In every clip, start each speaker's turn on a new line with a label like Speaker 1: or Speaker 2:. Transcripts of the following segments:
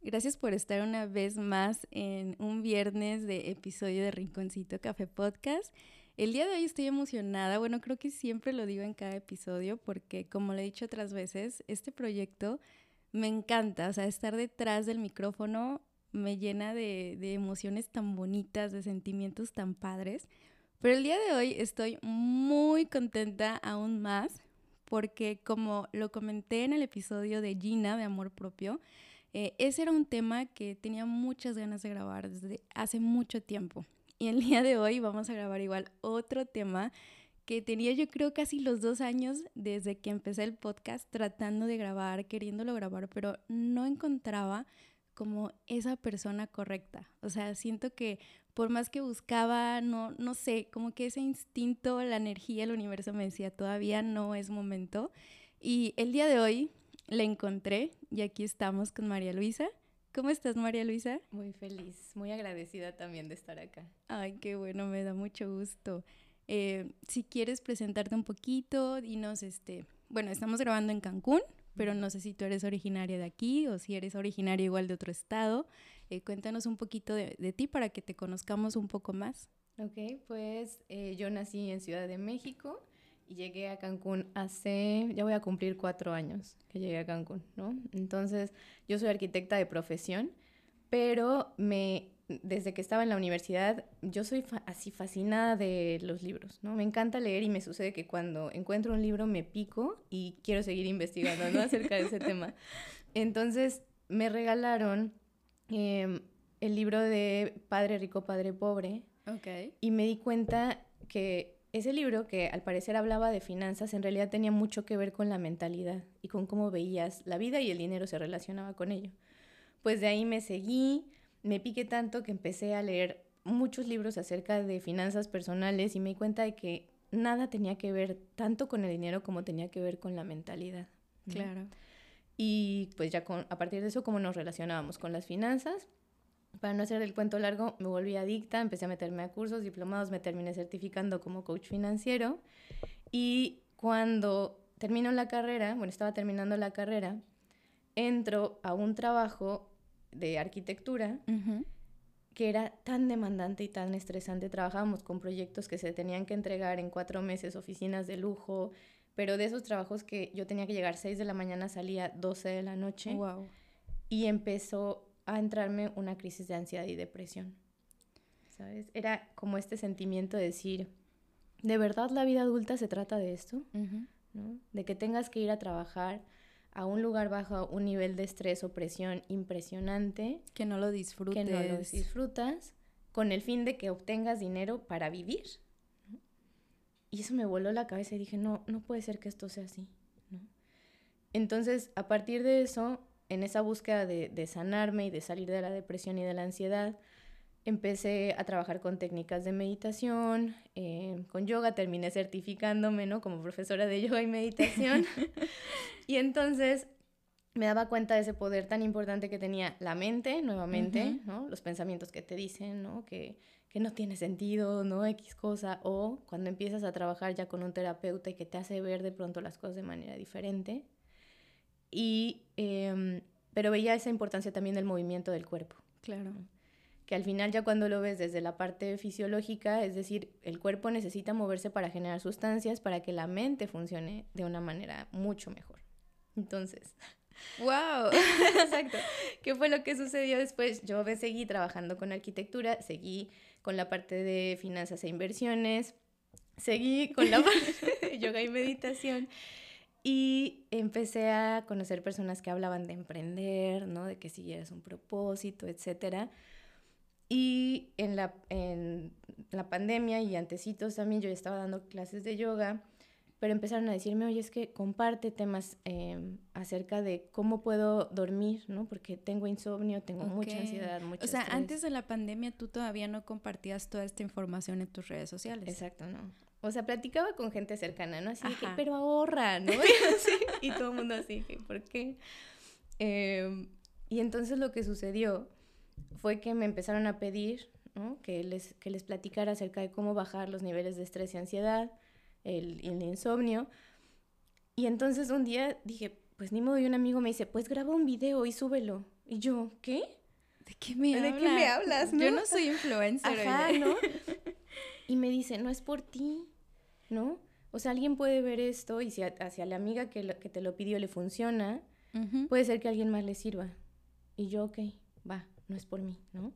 Speaker 1: Gracias por estar una vez más en un viernes de episodio de Rinconcito Café Podcast. El día de hoy estoy emocionada, bueno, creo que siempre lo digo en cada episodio porque como lo he dicho otras veces, este proyecto me encanta, o sea, estar detrás del micrófono me llena de, de emociones tan bonitas, de sentimientos tan padres. Pero el día de hoy estoy muy contenta aún más porque como lo comenté en el episodio de Gina de Amor Propio, eh, ese era un tema que tenía muchas ganas de grabar desde hace mucho tiempo. Y el día de hoy vamos a grabar igual otro tema que tenía yo creo casi los dos años desde que empecé el podcast tratando de grabar, queriéndolo grabar, pero no encontraba como esa persona correcta. O sea, siento que por más que buscaba, no, no sé, como que ese instinto, la energía, el universo me decía, todavía no es momento. Y el día de hoy la encontré y aquí estamos con María Luisa. ¿Cómo estás, María Luisa?
Speaker 2: Muy feliz, muy agradecida también de estar acá.
Speaker 1: Ay, qué bueno, me da mucho gusto. Eh, si quieres presentarte un poquito, dinos, este, bueno, estamos grabando en Cancún, pero no sé si tú eres originaria de aquí o si eres originaria igual de otro estado. Eh, cuéntanos un poquito de, ti para que te conozcamos un poco más.
Speaker 2: Ok, pues eh, yo nací en Ciudad de México y llegué a Cancún hace, ya voy a cumplir cuatro años que llegué a Cancún, ¿no? Entonces, yo soy arquitecta de profesión, pero me, desde que estaba en la universidad, yo soy así fascinada de los libros, ¿no? Me encanta leer y me sucede que cuando encuentro un libro me pico y quiero seguir investigando, ¿no? Acerca de ese tema. Entonces, me regalaron em, el libro de Padre Rico, Padre Pobre.
Speaker 1: Ok.
Speaker 2: Y me di cuenta que ese libro, que al parecer hablaba de finanzas, en realidad tenía mucho que ver con la mentalidad y con cómo veías la vida y el dinero se relacionaba con ello. Pues de ahí me seguí, me piqué tanto que empecé a leer muchos libros acerca de finanzas personales y me di cuenta de que nada tenía que ver tanto con el dinero como tenía que ver con la mentalidad.
Speaker 1: Claro.
Speaker 2: Y pues ya con, a partir de eso, cómo nos relacionábamos con las finanzas para no hacer el cuento largo, me volví adicta, empecé a meterme a cursos, diplomados, me terminé certificando como coach financiero y cuando termino la carrera, bueno, estaba terminando la carrera, entro a un trabajo de arquitectura que era tan demandante y tan estresante. Trabajábamos con proyectos que se tenían que entregar en cuatro meses, oficinas de lujo, pero de esos trabajos que yo tenía que llegar 6 de la mañana, salía 12 de la noche.
Speaker 1: Wow.
Speaker 2: Y empezó a entrarme una crisis de ansiedad y depresión. ¿Sabes? Era como este sentimiento de decir, ¿de verdad la vida adulta se trata de esto? ¿No? De que tengas que ir a trabajar a un lugar bajo un nivel de estrés o presión impresionante.
Speaker 1: Que no lo disfrutes.
Speaker 2: Que no lo disfrutas, con el fin de que obtengas dinero para vivir. Y eso me voló la cabeza y dije, no, no puede ser que esto sea así. ¿no? Entonces, a partir de eso, en esa búsqueda de, sanarme y de salir de la depresión y de la ansiedad, empecé a trabajar con técnicas de meditación, eh, con yoga, terminé certificándome, ¿no? Como profesora de yoga y meditación. y entonces me daba cuenta de ese poder tan importante que tenía la mente, nuevamente, ¿no? Los pensamientos que te dicen, ¿no? Que, que no tiene sentido, ¿no? X cosa. O cuando empiezas a trabajar ya con un terapeuta y que te hace ver de pronto las cosas de manera diferente, y, em, pero veía esa importancia también del movimiento del cuerpo.
Speaker 1: Claro.
Speaker 2: Que al final ya cuando lo ves desde la parte fisiológica, es decir, el cuerpo necesita moverse para generar sustancias para que la mente funcione de una manera mucho mejor. Entonces...
Speaker 1: ¡Wow!
Speaker 2: Exacto. ¿Qué fue lo que sucedió después? Yo me seguí trabajando con arquitectura, seguí con la parte de finanzas e inversiones, seguí con la parte de yoga y meditación y empecé a conocer personas que hablaban de emprender, ¿no? De que siguieras un propósito, etc. Y en la, en la pandemia y antecitos también yo estaba dando clases de yoga, pero empezaron a decirme, oye, es que comparte temas em, acerca de cómo puedo dormir, ¿no? Porque tengo insomnio, tengo mucha ansiedad, mucho
Speaker 1: O sea, antes de la pandemia tú todavía no compartías toda esta información en tus redes sociales.
Speaker 2: Exacto, no. O sea, platicaba con gente cercana, ¿no? Así que, pero ahorra, ¿no? y todo el mundo así, que, ¿por qué? Em, y entonces lo que sucedió fue que me empezaron a pedir, ¿no? Que les, que les platicara acerca de cómo bajar los niveles de estrés y ansiedad, el, el insomnio. Y entonces un día dije, pues ni modo, y un amigo me dice, pues graba un video y súbelo. Y yo, ¿qué?
Speaker 1: ¿De qué me
Speaker 2: ¿De
Speaker 1: hablas?
Speaker 2: qué me hablas,
Speaker 1: Yo
Speaker 2: no?
Speaker 1: no soy influencer.
Speaker 2: Ajá. ¿no? Y me dice, no es por ti, ¿no? O sea, alguien puede ver esto y si a- hacia la amiga que, lo- que te lo pidió le funciona, puede ser que a alguien más le sirva. Y yo, ok, va, no es por mí, ¿no?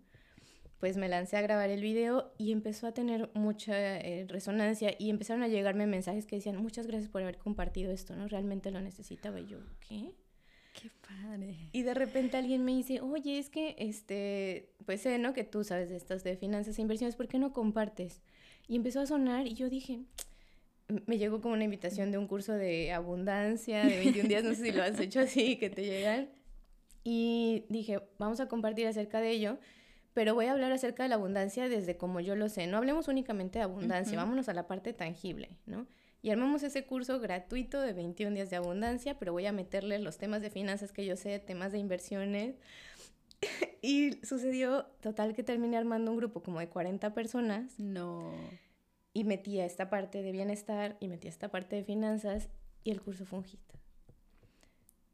Speaker 2: Pues me lancé a grabar el video y empezó a tener mucha eh, resonancia y empezaron a llegarme mensajes que decían, muchas gracias por haber compartido esto, ¿no? Realmente lo necesitaba. Y yo, ¿qué?
Speaker 1: Qué padre.
Speaker 2: Y de repente alguien me dice, oye, es que, este, pues sé, ¿no? Que tú sabes de estas de finanzas e inversiones, ¿por qué no compartes? Y empezó a sonar y yo dije, me llegó como una invitación de un curso de abundancia de 21 días, no sé si lo has hecho así, que te llegan. Y dije, vamos a compartir acerca de ello, pero voy a hablar acerca de la abundancia desde como yo lo sé. No hablemos únicamente de abundancia,
Speaker 1: Ujú.
Speaker 2: vámonos a la parte tangible, ¿no? Y armamos ese curso gratuito de 21 días de abundancia, pero voy a meterle los temas de finanzas que yo sé, temas de inversiones. y sucedió total que terminé armando un grupo como de 40 personas
Speaker 1: No.
Speaker 2: y metí a esta parte de bienestar y metí a esta parte de finanzas y el curso fue un hit.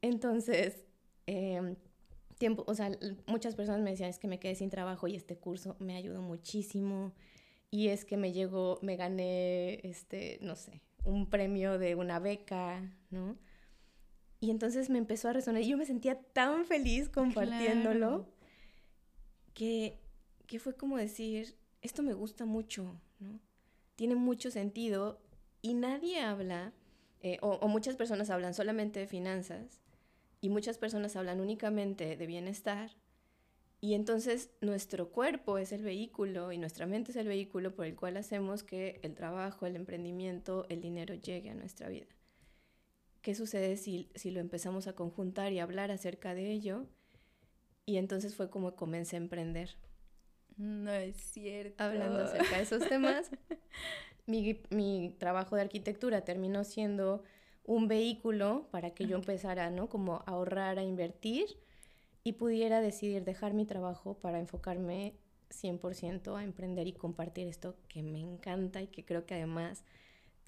Speaker 2: Entonces, em, tiempo, o sea, muchas personas me decían, es que me quedé sin trabajo y este curso me ayudó muchísimo y es que me llegó, me gané, este, no sé, un premio de una beca, ¿no? Y entonces me empezó a resonar y yo me sentía tan feliz compartiéndolo
Speaker 1: Claro.
Speaker 2: que, que fue como decir, esto me gusta mucho, ¿no? Tiene mucho sentido y nadie habla, eh, o, o muchas personas hablan solamente de finanzas y muchas personas hablan únicamente de bienestar. Y entonces nuestro cuerpo es el vehículo y nuestra mente es el vehículo por el cual hacemos que el trabajo, el emprendimiento, el dinero llegue a nuestra vida. ¿Qué sucede si, si lo empezamos a conjuntar y hablar acerca de ello? Y entonces fue como comencé a emprender.
Speaker 1: No es cierto.
Speaker 2: Hablando acerca de esos temas, mi, mi trabajo de arquitectura terminó siendo un vehículo para que yo empezara, ¿no? Como a ahorrar, a invertir y pudiera decidir dejar mi trabajo para enfocarme 100% a emprender y compartir esto que me encanta y que creo que además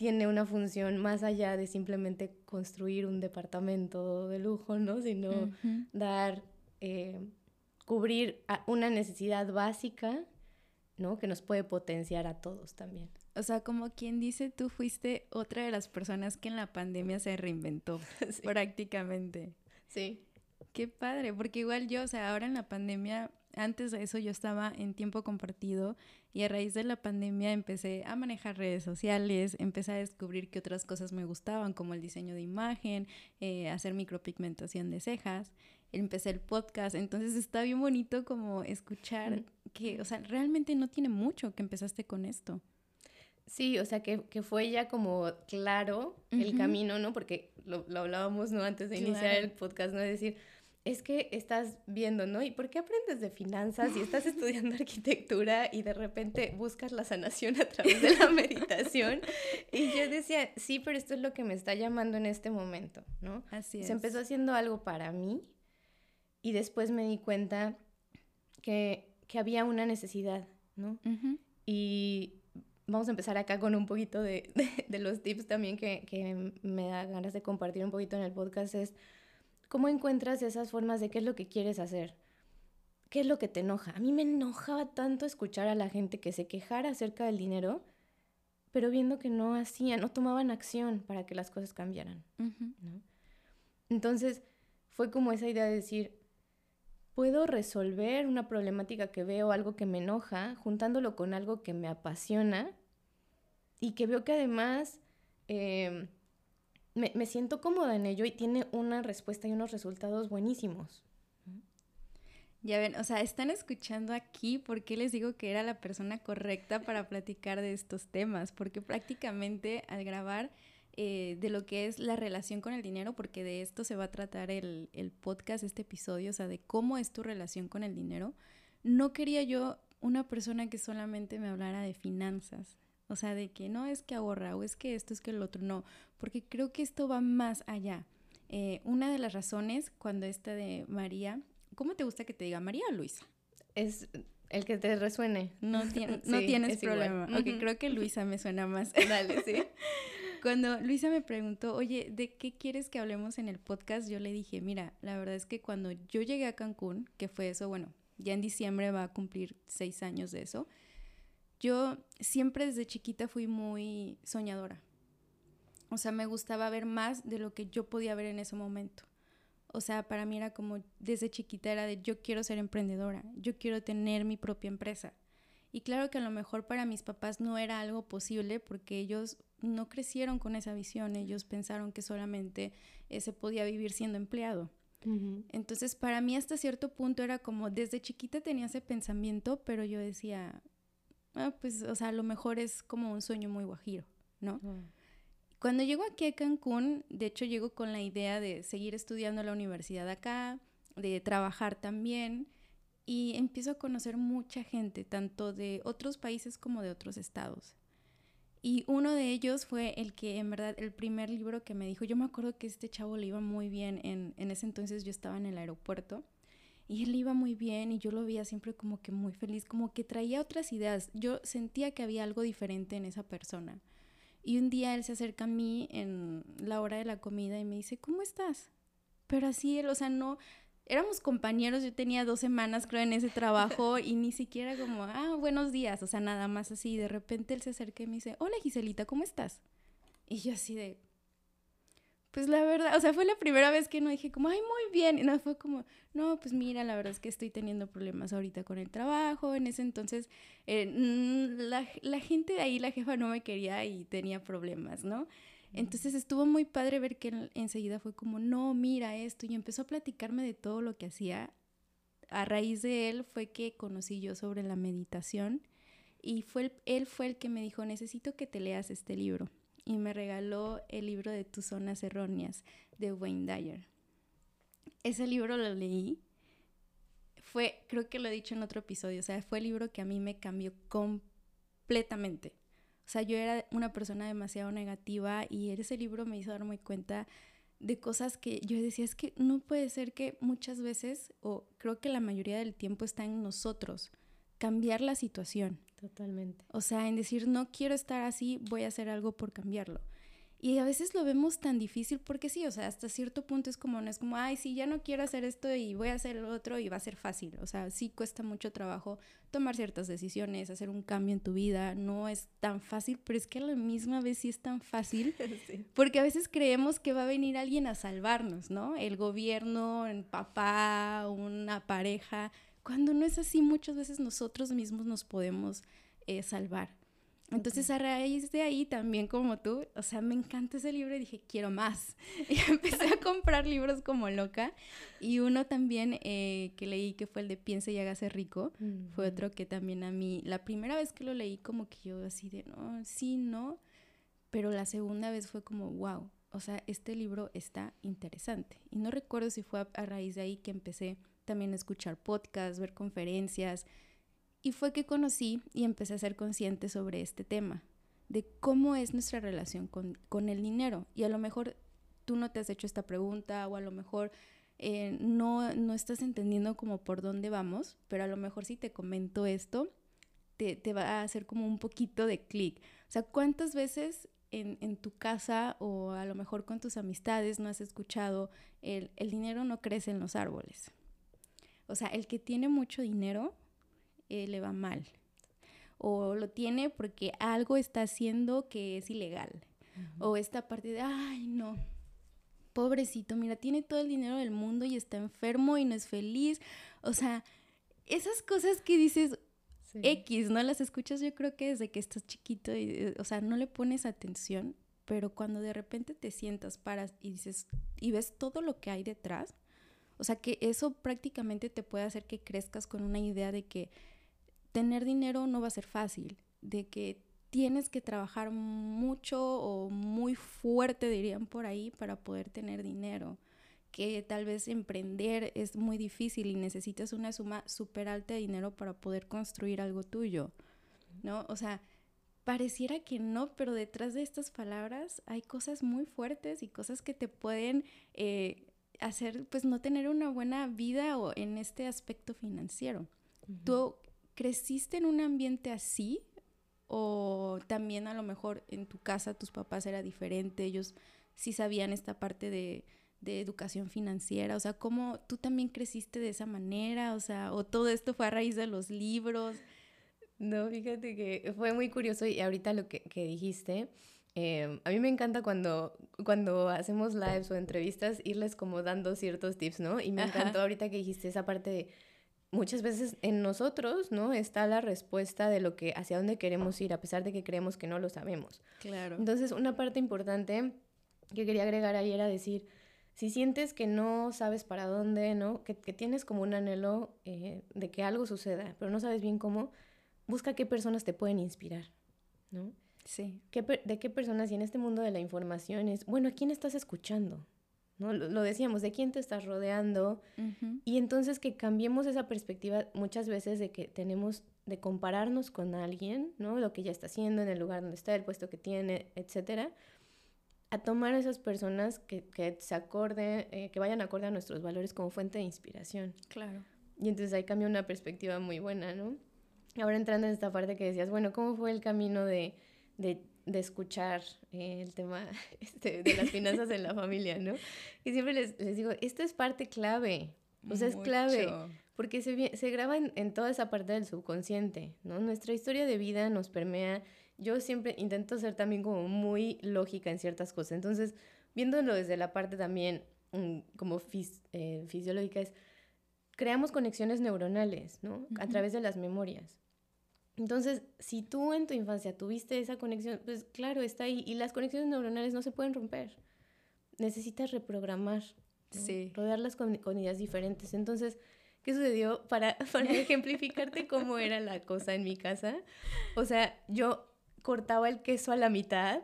Speaker 2: tiene una función más allá de simplemente construir un departamento de lujo, ¿no? Sino dar, eh, cubrir a- una necesidad básica, ¿no? Que nos puede potenciar a todos también.
Speaker 1: O sea, como quien dice, tú fuiste otra de las personas que en la pandemia se reinventó,
Speaker 2: Sí.
Speaker 1: prácticamente.
Speaker 2: Sí.
Speaker 1: Qué padre, porque igual yo, o sea, ahora en la pandemia, antes de eso yo estaba en tiempo compartido y a raíz de la pandemia empecé a manejar redes sociales, empecé a descubrir que otras cosas me gustaban, como el diseño de imagen, eh, hacer micropigmentación de cejas, empecé el podcast, entonces está bien bonito como escuchar que, o sea, realmente no tiene mucho que empezaste con esto.
Speaker 2: Sí, o sea, que, que fue ya como claro el camino, ¿no? Porque lo, lo hablábamos, ¿no? Antes de iniciar
Speaker 1: Claro.
Speaker 2: el podcast, ¿no? Es decir, es que estás viendo, ¿no? ¿Y por qué aprendes de finanzas y estás estudiando arquitectura y de repente buscas la sanación a través de la meditación? Y yo decía, sí, pero esto es lo que me está llamando en este momento, ¿no?
Speaker 1: Así es.
Speaker 2: Se empezó haciendo algo para mí y después me di cuenta que, que había una necesidad, ¿no? Y vamos a empezar acá con un poquito de, de- de los tips también que, que me da ganas de compartir un poquito en el podcast. Es cómo encuentras esas formas de qué es lo que quieres hacer. ¿Qué es lo que te enoja? A mí me enojaba tanto escuchar a la gente que se quejara acerca del dinero, pero viendo que no hacían, no tomaban acción para que las cosas cambiaran. Entonces fue como esa idea de decir, puedo resolver una problemática que veo, algo que me enoja, juntándolo con algo que me apasiona y que veo que además eh, me, me siento cómoda en ello y tiene una respuesta y unos resultados buenísimos.
Speaker 1: Ya ven, o sea, están escuchando aquí porque les digo que era la persona correcta para platicar de estos temas, porque prácticamente al grabar eh, de lo que es la relación con el dinero, porque de esto se va a tratar el, el podcast, este episodio, o sea, de cómo es tu relación con el dinero, no quería yo una persona que solamente me hablara de finanzas, o sea, de que no es que ahorra o es que esto es que el otro, no, porque creo que esto va más allá. Eh, una de las razones cuando esta de María, ¿cómo te gusta que te diga María o Luisa?
Speaker 2: Es el que te resuene.
Speaker 1: No, tien- no
Speaker 2: Sí,
Speaker 1: tienes
Speaker 2: es igual.
Speaker 1: problema.
Speaker 2: Ujú.
Speaker 1: creo que Luisa me suena más.
Speaker 2: Dale, sí.
Speaker 1: Cuando Luisa me preguntó, oye, ¿de qué quieres que hablemos en el podcast? Yo le dije, mira, la verdad es que cuando yo llegué a Cancún, que fue eso, bueno, ya en diciembre va a cumplir seis años de eso, yo siempre desde chiquita fui muy soñadora. O sea, me gustaba ver más de lo que yo podía ver en ese momento. O sea, para mí era como desde chiquita era de yo quiero ser emprendedora, yo quiero tener mi propia empresa. Y claro que a lo mejor para mis papás no era algo posible porque ellos no crecieron con esa visión, ellos pensaron que solamente eh, se podía vivir siendo empleado. Entonces para mí hasta cierto punto era como desde chiquita tenía ese pensamiento, pero yo decía, ah, pues o sea, a lo mejor es como un sueño muy guajiro, ¿no? Cuando llego aquí a Cancún, de hecho llego con la idea de seguir estudiando la universidad acá, de trabajar también y empiezo a conocer mucha gente, tanto de otros países como de otros estados. Y uno de ellos fue el que, en verdad, el primer libro que me dijo, yo me acuerdo que este chavo le iba muy bien, en, en ese entonces yo estaba en el aeropuerto, y él iba muy bien y yo lo veía siempre como que muy feliz, como que traía otras ideas. Yo sentía que había algo diferente en esa persona. Y un día él se acerca a mí en la hora de la comida y me dice, ¿cómo estás? Pero así él, o sea, no, éramos compañeros, yo tenía dos semanas creo en ese trabajo y ni siquiera como, ah, buenos días, o sea, nada más así. De repente él se acerca y me dice, hola Giselita, ¿cómo estás? Y yo así de, pues la verdad, o sea, fue la primera vez que no dije como, ay, muy bien. Y no, fue como, no, pues mira, la verdad es que estoy teniendo problemas ahorita con el trabajo. En ese entonces, eh, la, la gente de ahí, la jefa no me quería y tenía problemas, ¿no? Entonces estuvo muy padre ver que enseguida fue como, no, mira esto, y empezó a platicarme de todo lo que hacía. A raíz de él fue que conocí yo sobre la meditación y fue él fue el que me dijo, necesito que te leas este libro. Y me regaló el libro de Tus Zonas Erróneas de Wayne Dyer. Ese libro lo leí. Fue, creo que lo he dicho en otro episodio, o sea, fue el libro que a mí me cambió completamente. O sea, yo era una persona demasiado negativa y ese libro me hizo darme cuenta de cosas que yo decía, es que no puede ser que muchas veces, o creo que la mayoría del tiempo está en nosotros, cambiar la situación.
Speaker 2: Totalmente.
Speaker 1: O sea, en decir, no quiero estar así, voy a hacer algo por cambiarlo. Y a veces lo vemos tan difícil porque sí, o sea, hasta cierto punto es como, no es como, ay, sí, ya no quiero hacer esto y voy a hacer lo otro y va a ser fácil. O sea, sí cuesta mucho trabajo tomar ciertas decisiones, hacer un cambio en tu vida. No es tan fácil, pero es que a la misma vez sí es tan fácil. Porque a veces creemos que va a venir alguien a salvarnos, ¿no? El gobierno, el papá, una pareja. Cuando no es así, muchas veces nosotros mismos nos podemos eh, salvar. Entonces a raíz de ahí también como tú, o sea, me encanta ese libro y dije, quiero más. Y empecé a comprar libros como loca. Y uno también eh, que leí que fue el de Piense y hágase rico, fue otro que también a mí, la primera vez que lo leí como que yo así de, no, sí, no, pero la segunda vez fue como, wow, o sea, este libro está interesante. Y no recuerdo si fue a, a raíz de ahí que empecé también escuchar podcasts, ver conferencias, y fue que conocí y empecé a ser consciente sobre este tema, de cómo es nuestra relación con, el dinero. Y a lo mejor tú no te has hecho esta pregunta o a lo mejor eh, no, no estás entendiendo como por dónde vamos, pero a lo mejor si te comento esto, te, te va a hacer como un poquito de clic. O sea, ¿cuántas veces en, en, tu casa o a lo mejor con tus amistades no has escuchado el, el dinero no crece en los árboles? O sea, el que tiene mucho dinero eh, le va mal. O lo tiene porque algo está haciendo que es ilegal. O esta parte de, ay, no, pobrecito, mira, tiene todo el dinero del mundo y está enfermo y no es feliz. O sea, esas cosas que dices X, ¿no? Las escuchas yo creo que desde que estás chiquito, y, eh, o sea, no le pones atención, pero cuando de repente te sientas, paras y dices, y ves todo lo que hay detrás, o sea, que eso prácticamente te puede hacer que crezcas con una idea de que tener dinero no va a ser fácil, de que tienes que trabajar mucho o muy fuerte, dirían por ahí, para poder tener dinero, que tal vez emprender es muy difícil y necesitas una suma súper alta de dinero para poder construir algo tuyo, ¿no? O sea, pareciera que no, pero detrás de estas palabras hay cosas muy fuertes y cosas que te pueden eh, hacer, pues, no tener una buena vida o en este aspecto financiero. ¿Tú creciste en un ambiente así o también a lo mejor en tu casa tus papás era diferente, ellos sí sabían esta parte de, de educación financiera, o sea, ¿cómo tú también creciste de esa manera? O sea, o todo esto fue a raíz de los libros.
Speaker 2: No, fíjate que fue muy curioso y ahorita lo que, que dijiste, eh, a mí me encanta cuando, cuando hacemos lives o entrevistas irles como dando ciertos tips, ¿no? Y me encantó ahorita que dijiste esa parte de muchas veces en nosotros, ¿no? Está la respuesta de lo que hacia dónde queremos ir a pesar de que creemos que no lo sabemos.
Speaker 1: Claro.
Speaker 2: Entonces, una parte importante que quería agregar ahí era decir, si sientes que no sabes para dónde, ¿no? Que, que tienes como un anhelo eh, de que algo suceda, pero no sabes bien cómo, busca qué personas te pueden inspirar, ¿no?
Speaker 1: Sí.
Speaker 2: ¿Qué, ¿De qué personas y en este mundo de la información es, bueno, ¿a quién estás escuchando? ¿No? Lo, lo decíamos, ¿de quién te estás rodeando? Y entonces que cambiemos esa perspectiva muchas veces de que tenemos de compararnos con alguien, ¿no? Lo que ya está haciendo, en el lugar donde está, el puesto que tiene, etcétera, a tomar a esas personas que, que se acorde, eh, que vayan acorde a nuestros valores como fuente de inspiración.
Speaker 1: Claro.
Speaker 2: Y entonces ahí cambia una perspectiva muy buena, ¿no? Ahora entrando en esta parte que decías, bueno, ¿cómo fue el camino de, de, de escuchar eh, el tema este, de las finanzas en la familia, ¿no? Y siempre les, les digo, esto es parte clave, o sea, es clave, porque se, se graba en, en, toda esa parte del subconsciente, ¿no? Nuestra historia de vida nos permea, yo siempre intento ser también como muy lógica en ciertas cosas, entonces, viéndolo desde la parte también um, como fis, eh, fisiológica, es, creamos conexiones neuronales, ¿no? Uh -huh. A través de las memorias. Entonces, si tú en tu infancia tuviste esa conexión, pues claro, está ahí. Y las conexiones neuronales no se pueden romper. Necesitas reprogramar, ¿no?
Speaker 1: sí.
Speaker 2: rodearlas con, con, ideas diferentes. Entonces, ¿qué sucedió? Para, para ejemplificarte cómo era la cosa en mi casa. O sea, yo cortaba el queso a la mitad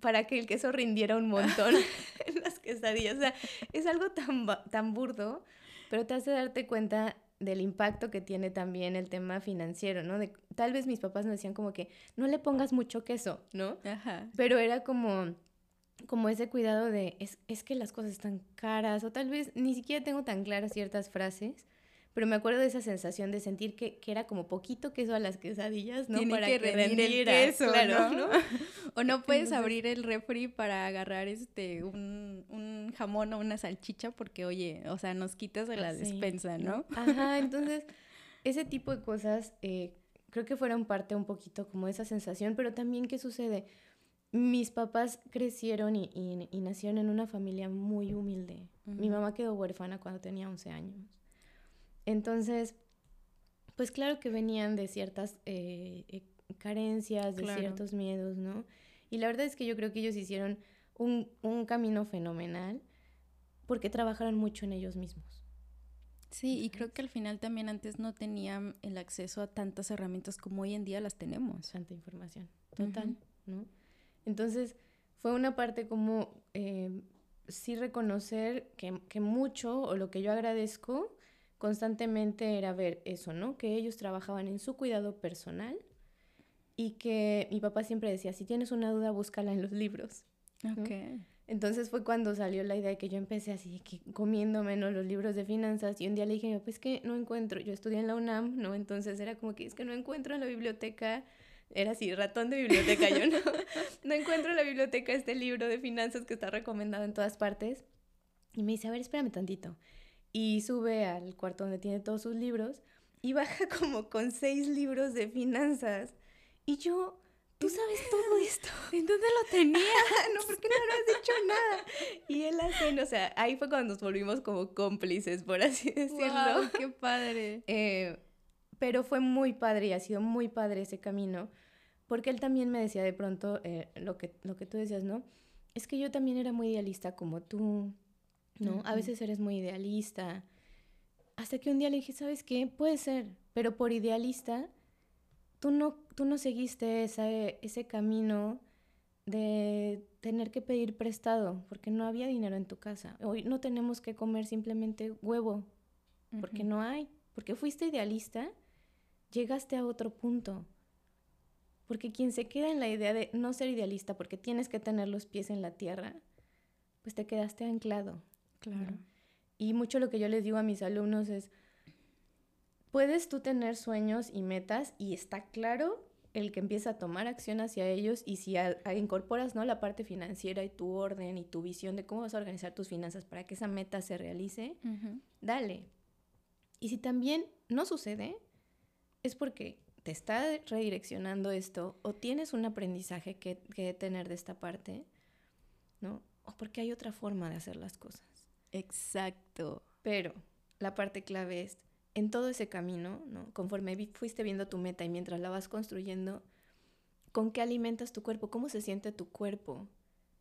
Speaker 2: para que el queso rindiera un montón en las quesadillas. O sea, es algo tan, tan burdo, pero te hace darte cuenta del impacto que tiene también el tema financiero, ¿no? De, tal vez mis papás me decían como que no le pongas mucho queso, ¿no?
Speaker 1: Ajá.
Speaker 2: Pero era como, como ese cuidado de, es, es que las cosas están caras, o tal vez ni siquiera tengo tan claras ciertas frases, pero me acuerdo de esa sensación de sentir que, que era como poquito queso a las quesadillas, ¿no?
Speaker 1: Tiene
Speaker 2: para
Speaker 1: que,
Speaker 2: que
Speaker 1: rendir
Speaker 2: rendiera,
Speaker 1: el queso,
Speaker 2: claro,
Speaker 1: ¿no? o no puedes Entonces... abrir el refri para agarrar este un, un, jamón o una salchicha porque, oye, o sea, nos quitas de la sí. despensa, ¿no?
Speaker 2: Ajá, entonces, ese tipo de cosas eh, creo que fueron parte un poquito como esa sensación, pero también, ¿qué sucede? Mis papás crecieron y, y, y nacieron en una familia muy humilde. Uh -huh. Mi mamá quedó huérfana cuando tenía 11 años. Entonces, pues claro que venían de ciertas eh, eh, carencias, de claro. ciertos miedos, ¿no? Y la verdad es que yo creo que ellos hicieron un, un camino fenomenal porque trabajaron mucho en ellos mismos.
Speaker 1: Sí, y creo que al final también antes no tenían el acceso a tantas herramientas como hoy en día las tenemos.
Speaker 2: Tanta información, total, uh -huh. ¿no? Entonces, fue una parte como eh, sí reconocer que, que mucho, o lo que yo agradezco, constantemente era ver eso, ¿no? Que ellos trabajaban en su cuidado personal y que mi papá siempre decía, si tienes una duda, búscala en los libros.
Speaker 1: ¿no? Ok.
Speaker 2: Entonces fue cuando salió la idea de que yo empecé así, que comiéndome ¿no? los libros de finanzas y un día le dije, pues que no encuentro, yo estudié en la UNAM, ¿no? Entonces era como que es que no encuentro en la biblioteca, era así, ratón de biblioteca, yo no, no encuentro en la biblioteca este libro de finanzas que está recomendado en todas partes. Y me dice, a ver, espérame tantito y sube al cuarto donde tiene todos sus libros y baja como con seis libros de finanzas. Y yo, tú sabes todo esto.
Speaker 1: ¿En dónde lo tenía?
Speaker 2: no, porque no me has dicho nada. Y él así, o sea, ahí fue cuando nos volvimos como cómplices, por así decirlo.
Speaker 1: Wow, ¡Qué padre!
Speaker 2: Eh, pero fue muy padre y ha sido muy padre ese camino, porque él también me decía de pronto eh, lo, que, lo que tú decías, ¿no? Es que yo también era muy idealista como tú, ¿no? Uh -huh. A veces eres muy idealista. Hasta que un día le dije, ¿sabes qué? Puede ser, pero por idealista, tú no, tú no seguiste esa, ese camino de tener que pedir prestado, porque no había dinero en tu casa. Hoy no tenemos que comer simplemente huevo, porque uh -huh. no hay. Porque fuiste idealista, llegaste a otro punto. Porque quien se queda en la idea de no ser idealista porque tienes que tener los pies en la tierra, pues te quedaste anclado.
Speaker 1: Claro.
Speaker 2: Y mucho lo que yo les digo a mis alumnos es, puedes tú tener sueños y metas y está claro el que empieza a tomar acción hacia ellos y si incorporas ¿no? la parte financiera y tu orden y tu visión de cómo vas a organizar tus finanzas para que esa meta se realice, dale. Y si también no sucede, es porque te está redireccionando esto o tienes un aprendizaje que, que tener de esta parte, ¿no? O porque hay otra forma de hacer las cosas.
Speaker 1: Exacto.
Speaker 2: Pero la parte clave es, en todo ese camino, ¿no? Conforme fuiste viendo tu meta y mientras la vas construyendo, ¿con qué alimentas tu cuerpo? ¿Cómo se siente tu cuerpo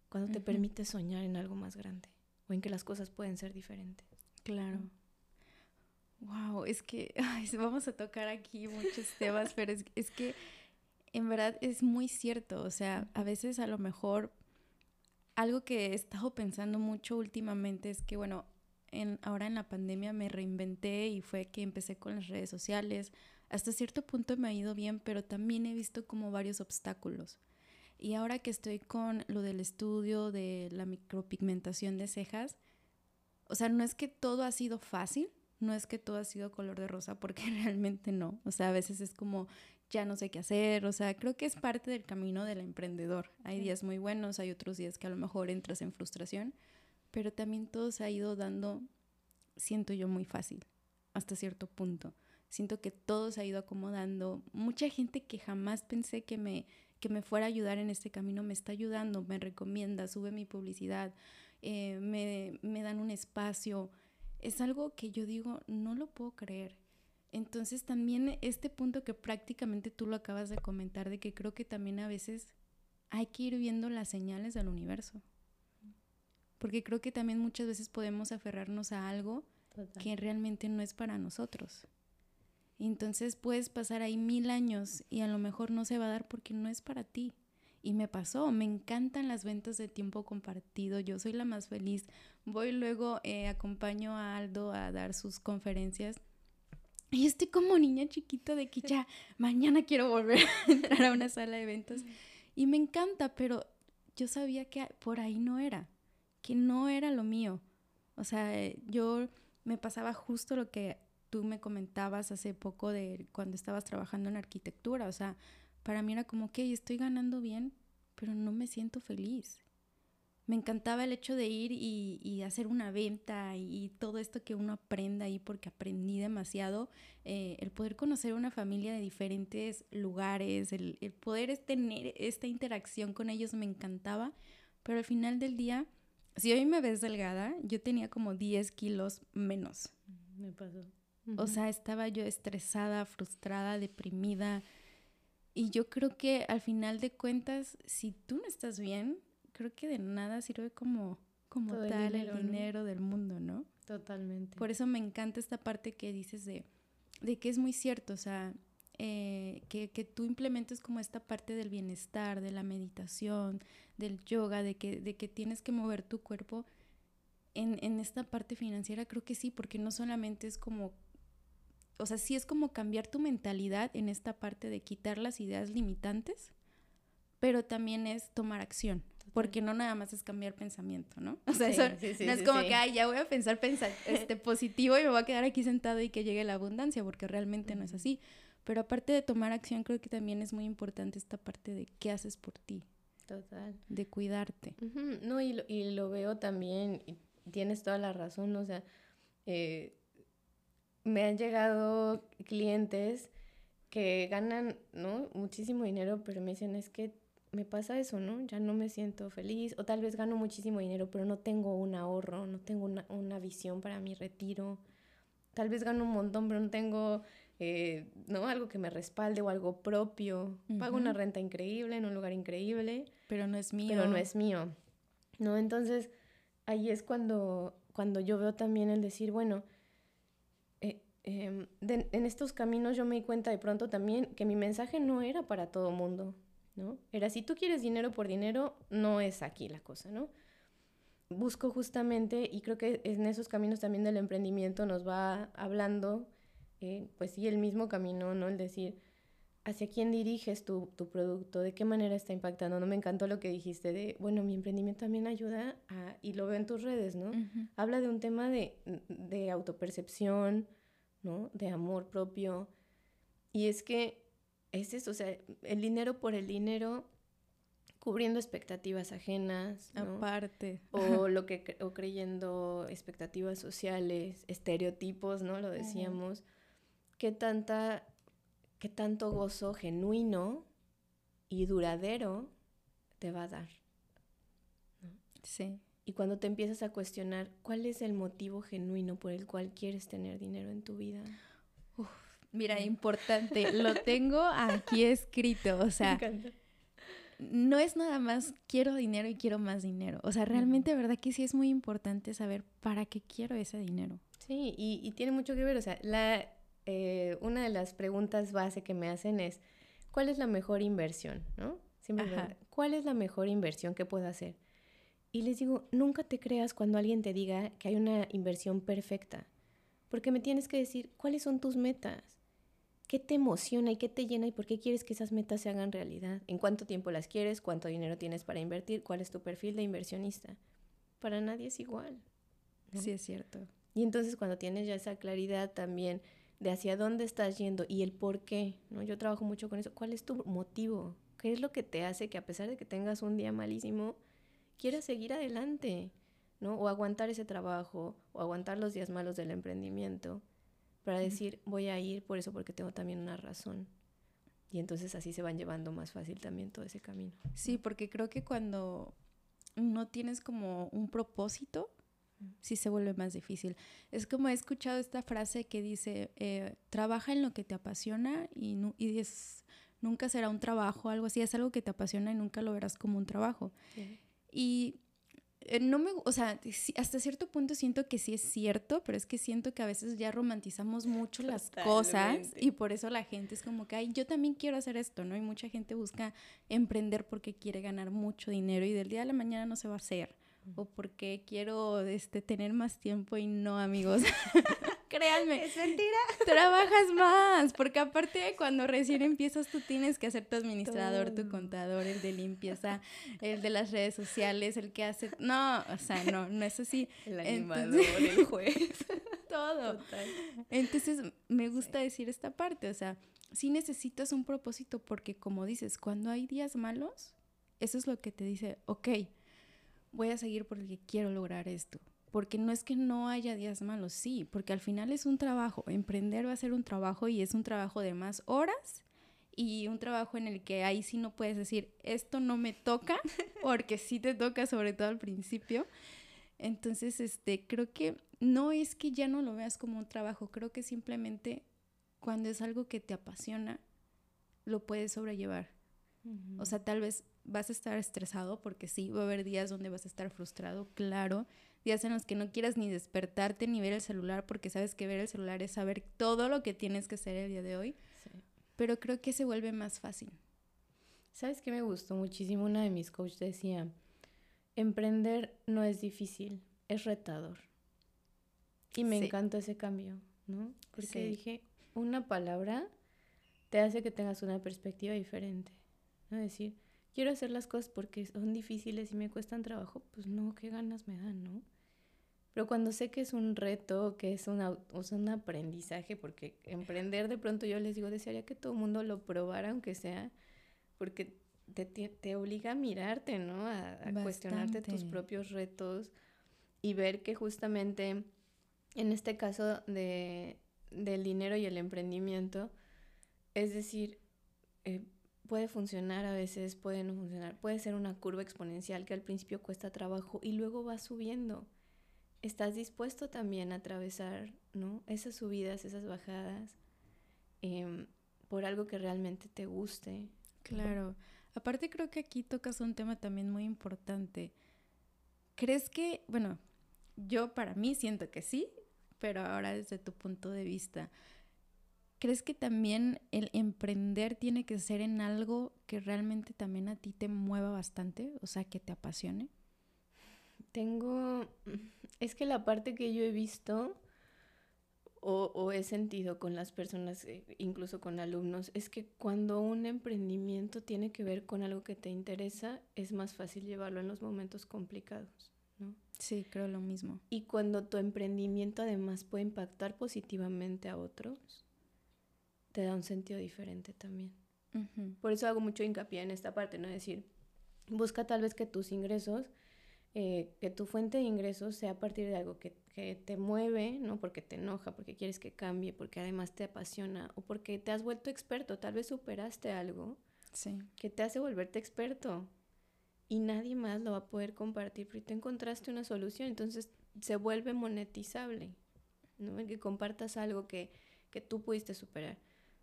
Speaker 2: cuando te permites soñar en algo más grande o en que las cosas pueden ser diferentes?
Speaker 1: Claro. Wow, es que vamos a tocar aquí muchos temas, pero es, es que en verdad es muy cierto. O sea, a veces a lo mejor algo que he estado pensando mucho últimamente es que, bueno, ahora en la pandemia me reinventé y fue que empecé con las redes sociales. Hasta cierto punto me ha ido bien, pero también he visto como varios obstáculos. Y ahora que estoy con lo del estudio de la micropigmentación de cejas, o sea, no es que todo ha sido fácil, no es que todo ha sido color de rosa, porque realmente no. O sea, a veces es como, ya no sé qué hacer, o sea, creo que es parte del camino del emprendedor. Hay días muy buenos, hay otros días que a lo mejor entras en frustración, pero también todo se ha ido dando, siento yo, muy fácil, hasta cierto punto. Siento que todo se ha ido acomodando. Mucha gente que jamás pensé que me, que me fuera a ayudar en este camino me está ayudando, me recomienda, sube mi publicidad, eh, me, me dan un espacio. Es algo que yo digo, no lo puedo creer. Entonces también este punto que prácticamente tú lo acabas de comentar, de que creo que también a veces hay que ir viendo las señales del universo porque creo que también muchas veces podemos aferrarnos a algo que realmente no es para nosotros. entonces puedes pasar ahí mil años y a lo mejor no se va a dar porque no es para ti. Y me pasó, me encantan las ventas de tiempo compartido, yo soy la más feliz. Voy luego, eh, acompaño a Aldo a dar sus conferencias. Y estoy como niña chiquita de que ya mañana quiero volver a entrar a una sala de ventas. Y me encanta, pero yo sabía que por ahí no era que no era lo mío. O sea, yo me pasaba justo lo que tú me comentabas hace poco de cuando estabas trabajando en arquitectura. O sea, para mí era como, que estoy ganando bien, pero no me siento feliz. Me encantaba el hecho de ir y, hacer una venta y, todo esto que uno aprenda ahí porque aprendí demasiado. Eh, el poder conocer una familia de diferentes lugares, el, el poder tener esta interacción con ellos me encantaba, pero al final del día si hoy me ves delgada, yo tenía como 10 kilos menos.
Speaker 2: Me pasó.
Speaker 1: O sea, estaba yo estresada, frustrada, deprimida. Y yo creo que al final de cuentas, si tú no estás bien, creo que de nada sirve como, como tal el dinero, del mundo, ¿no?
Speaker 2: Totalmente.
Speaker 1: Por eso me encanta esta parte que dices de, de que es muy cierto, o sea, eh, que, que, tú implementes como esta parte del bienestar, de la meditación, del yoga, de que, de que tienes que mover tu cuerpo en, en esta parte financiera, creo que sí, porque no solamente es como, o sea, sí es como cambiar tu mentalidad en esta parte de quitar las ideas limitantes, pero también es tomar acción. Porque no nada más es cambiar pensamiento, ¿no? O sea, eso no es como que, ay, ya voy a pensar, pensar este, positivo y me voy a quedar aquí sentado y que llegue la abundancia, porque realmente no es así. Pero aparte de tomar acción, creo que también es muy importante esta parte de qué haces por ti.
Speaker 2: Total.
Speaker 1: De cuidarte.
Speaker 2: No, y lo, y lo veo también, y tienes toda la razón, o sea, eh, me han llegado clientes que ganan, ¿no? Muchísimo dinero, pero me dicen, es que me pasa eso, ¿no? Ya no me siento feliz, o tal vez gano muchísimo dinero, pero no tengo un ahorro, no tengo una, una visión para mi retiro. Tal vez gano un montón, pero no tengo eh, ¿no? Algo que me respalde o algo propio. Pago una renta increíble en un lugar increíble.
Speaker 1: Pero no es mío.
Speaker 2: Pero no es mío. ¿No? Entonces, ahí es cuando, cuando yo veo también el decir, bueno, eh, em, en estos caminos yo me di cuenta de pronto también que mi mensaje no era para todo mundo, ¿no? Era, si tú quieres dinero por dinero, no es aquí la cosa, ¿no? Busco justamente, y creo que en esos caminos también del emprendimiento nos va hablando eh, pues sí, el mismo camino, ¿no? El decir, ¿hacia quién diriges tu, tu, producto? ¿De qué manera está impactando? No me encantó lo que dijiste de, bueno, mi emprendimiento también ayuda a, y lo veo en tus redes, ¿no? Habla de un tema de, de autopercepción, ¿no? De amor propio. Y es que es eso, o sea, el dinero por el dinero, cubriendo expectativas ajenas,
Speaker 1: Aparte.
Speaker 2: O lo que o creyendo expectativas sociales, estereotipos, ¿no? Lo decíamos. ¿Qué tanta qué tanto gozo genuino y duradero te va a dar?
Speaker 1: Sí.
Speaker 2: Y cuando te empiezas a cuestionar cuál es el motivo genuino por el cual quieres tener dinero en tu vida.
Speaker 1: Mira, importante, lo tengo aquí escrito, o sea, no es nada más quiero dinero y quiero más dinero, o sea, realmente, verdad que sí es muy importante saber para qué quiero ese dinero.
Speaker 2: Sí, y, tiene mucho que ver, o sea, la, eh, una de las preguntas base que me hacen es, ¿cuál es la mejor inversión? ¿No? Siempre ¿cuál es la mejor inversión que puedo hacer? Y les digo, nunca te creas cuando alguien te diga que hay una inversión perfecta, porque me tienes que decir cuáles son tus metas, qué te emociona y qué te llena y por qué quieres que esas metas se hagan realidad, en cuánto tiempo las quieres, cuánto dinero tienes para invertir, cuál es tu perfil de inversionista. Para nadie es igual.
Speaker 1: Sí, es cierto.
Speaker 2: Y entonces cuando tienes ya esa claridad también de hacia dónde estás yendo y el por qué, ¿no? Yo trabajo mucho con eso. ¿Cuál es tu motivo? ¿Qué es lo que te hace que a pesar de que tengas un día malísimo, quieras seguir adelante, ¿no? O aguantar ese trabajo, o aguantar los días malos del emprendimiento, para decir, voy a ir por eso porque tengo también una razón. Y entonces así se van llevando más fácil también todo ese camino.
Speaker 1: Sí, porque creo que cuando no tienes como un propósito, sí se vuelve más difícil. Es como he escuchado esta frase que dice, eh, trabaja en lo que te apasiona y, y nunca será un trabajo, algo así, es algo que te apasiona y nunca lo verás como un trabajo. Y eh, no me, o sea, hasta cierto punto siento que sí es cierto, pero es que siento que a veces ya romantizamos mucho las cosas y por eso la gente es como que, ay, yo también quiero hacer esto, ¿no? Y mucha gente busca emprender porque quiere ganar mucho dinero y del día a la mañana no se va a hacer o porque quiero este, tener más tiempo y no, amigos. Créanme.
Speaker 2: Es mentira.
Speaker 1: Trabajas más, porque aparte cuando recién empiezas tú tienes que hacer tu administrador, tu contador, el de limpieza, el de las redes sociales, el que hace... No, o sea, no, no es así.
Speaker 2: El animador, el juez.
Speaker 1: Todo. Entonces, me gusta decir esta parte, o sea, sí necesitas un propósito porque como dices, cuando hay días malos, eso es lo que te dice, ok, voy a seguir porque quiero lograr esto. Porque no es que no haya días malos, sí, porque al final es un trabajo. Emprender va a ser un trabajo y es un trabajo de más horas y un trabajo en el que ahí sí no puedes decir, esto no me toca, porque sí te toca, sobre todo al principio. Entonces, este, creo que no es que ya no lo veas como un trabajo, creo que simplemente cuando es algo que te apasiona, lo puedes sobrellevar. O sea, tal vez vas a estar estresado porque sí, va a haber días donde vas a estar frustrado, claro. Días en los que no quieras ni despertarte ni ver el celular porque sabes que ver el celular es saber todo lo que tienes que hacer el día de hoy. Pero creo que se vuelve más fácil.
Speaker 2: ¿Sabes qué me gustó muchísimo? Una de mis coaches decía, emprender no es difícil, es retador. Y me encantó ese cambio, ¿no? Porque dije, una palabra te hace que tengas una perspectiva diferente. ¿no? Decir, quiero hacer las cosas porque son difíciles y me cuestan trabajo, pues no, qué ganas me dan, ¿no? Pero cuando sé que es un reto, que es una, o sea, un aprendizaje, porque emprender de pronto yo les digo, desearía que todo el mundo lo probara, aunque sea, porque te, te, obliga a mirarte, ¿no? A, cuestionarte tus propios retos y ver que justamente en este caso de, del dinero y el emprendimiento, es decir, eh, puede funcionar, a veces puede no funcionar. Puede ser una curva exponencial que al principio cuesta trabajo y luego va subiendo. ¿Estás dispuesto también a atravesar ¿no? esas subidas, esas bajadas em, por algo que realmente te guste?
Speaker 1: Claro. Aparte creo que aquí tocas un tema también muy importante. ¿Crees que, bueno, yo para mí siento que sí, pero ahora desde tu punto de vista, ¿Crees que también el emprender tiene que ser en algo que realmente también a ti te mueva bastante? O sea, que te apasione.
Speaker 2: Tengo, es que la parte que yo he visto o, he sentido con las personas, eh, incluso con alumnos, es que cuando un emprendimiento tiene que ver con algo que te interesa, es más fácil llevarlo en los momentos complicados, ¿no?
Speaker 1: Sí, creo lo mismo.
Speaker 2: Y cuando tu emprendimiento además puede impactar positivamente a otros, te da un sentido diferente también. Por eso hago mucho hincapié en esta parte, ¿no? Es decir, busca tal vez que tus ingresos, eh, que tu fuente de ingresos sea a partir de algo que, que, te mueve, ¿no? Porque te enoja, porque quieres que cambie, porque además te apasiona o porque te has vuelto experto, tal vez superaste algo sí. que te hace volverte experto y nadie más lo va a poder compartir, porque te encontraste una solución, entonces se vuelve monetizable, ¿no? El que compartas algo que, que tú pudiste superar.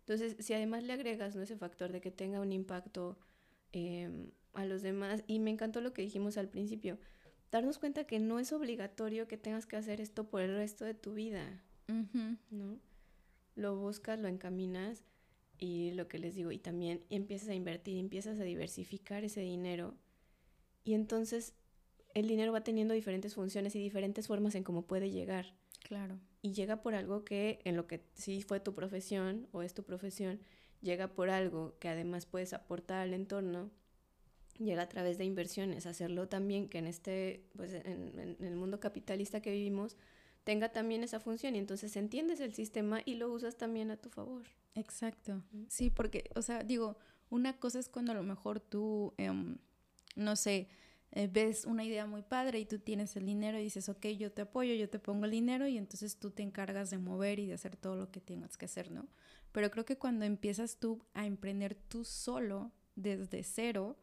Speaker 2: Entonces, si además le agregas ¿no? ese factor de que tenga un impacto em, a los demás, y me encantó lo que dijimos al principio, darnos cuenta que no es obligatorio que tengas que hacer esto por el resto de tu vida, ¿no? Lo buscas, lo encaminas y lo que les digo, y también empiezas a invertir, empiezas a diversificar ese dinero y entonces el dinero va teniendo diferentes funciones y diferentes formas en cómo puede llegar.
Speaker 1: Claro.
Speaker 2: Y llega por algo que en lo que sí fue tu profesión o es tu profesión, llega por algo que además puedes aportar al entorno, llega a través de inversiones, hacerlo también que en este, pues en, el mundo capitalista que vivimos, tenga también esa función y entonces entiendes el sistema y lo usas también a tu favor.
Speaker 1: Exacto. Sí, porque, o sea, digo, una cosa es cuando a lo mejor tú, em, no sé, eh, ves una idea muy padre y tú tienes el dinero y dices, ok, yo te apoyo, yo te pongo el dinero y entonces tú te encargas de mover y de hacer todo lo que tengas que hacer, ¿no? Pero creo que cuando empiezas tú a emprender tú solo, desde cero,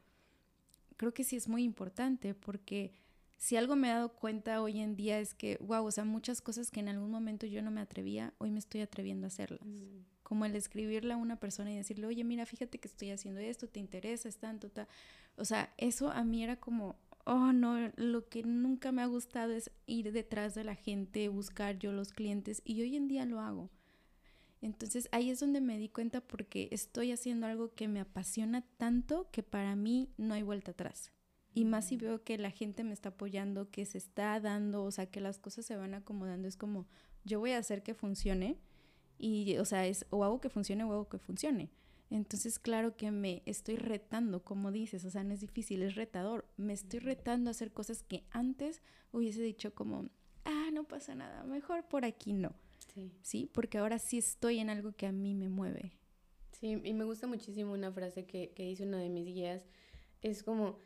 Speaker 1: creo que sí es muy importante porque si algo me he dado cuenta hoy en día es que, wow, o sea, muchas cosas que en algún momento yo no me atrevía, hoy me estoy atreviendo a hacerlas. Mm. Como el escribirle a una persona y decirle, oye, mira, fíjate que estoy haciendo esto, te interesa, es tanto, tal. O sea, eso a mí era como, oh no, lo que nunca me ha gustado es ir detrás de la gente, buscar yo los clientes y hoy en día lo hago. Entonces ahí es donde me di cuenta porque estoy haciendo algo que me apasiona tanto que para mí no hay vuelta atrás. Y más si veo que la gente me está apoyando, que se está dando, o sea, que las cosas se van acomodando, es como, yo voy a hacer que funcione y, o sea, es o hago que funcione o hago que funcione. Entonces, claro que me estoy retando, como dices, o sea, no es difícil, es retador. Me estoy retando a hacer cosas que antes hubiese dicho como, ah, no pasa nada, mejor por aquí no. Sí. Sí, porque ahora sí estoy en algo que a mí me mueve.
Speaker 2: Sí, y me gusta muchísimo una frase que, que dice uno de mis guías, es como,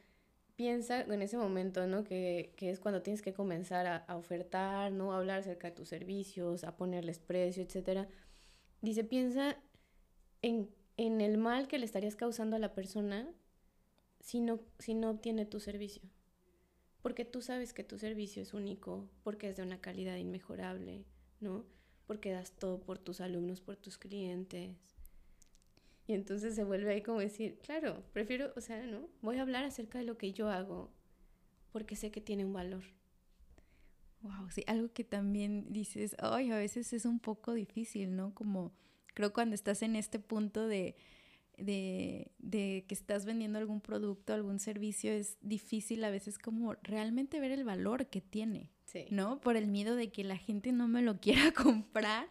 Speaker 2: piensa en ese momento, ¿no? Que, que es cuando tienes que comenzar a, a, ofertar, ¿no? A hablar acerca de tus servicios, a ponerles precio, etcétera. Dice, piensa en en el mal que le estarías causando a la persona si no, si no obtiene tu servicio. Porque tú sabes que tu servicio es único, porque es de una calidad inmejorable, ¿no? Porque das todo por tus alumnos, por tus clientes. Y entonces se vuelve ahí como decir, claro, prefiero, o sea, ¿no? Voy a hablar acerca de lo que yo hago porque sé que tiene un valor.
Speaker 1: Wow, sí, algo que también dices, ay, a veces es un poco difícil, ¿no? Como Creo cuando estás en este punto de, de, de, que estás vendiendo algún producto, algún servicio, es difícil a veces como realmente ver el valor que tiene, ¿no? Por el miedo de que la gente no me lo quiera comprar.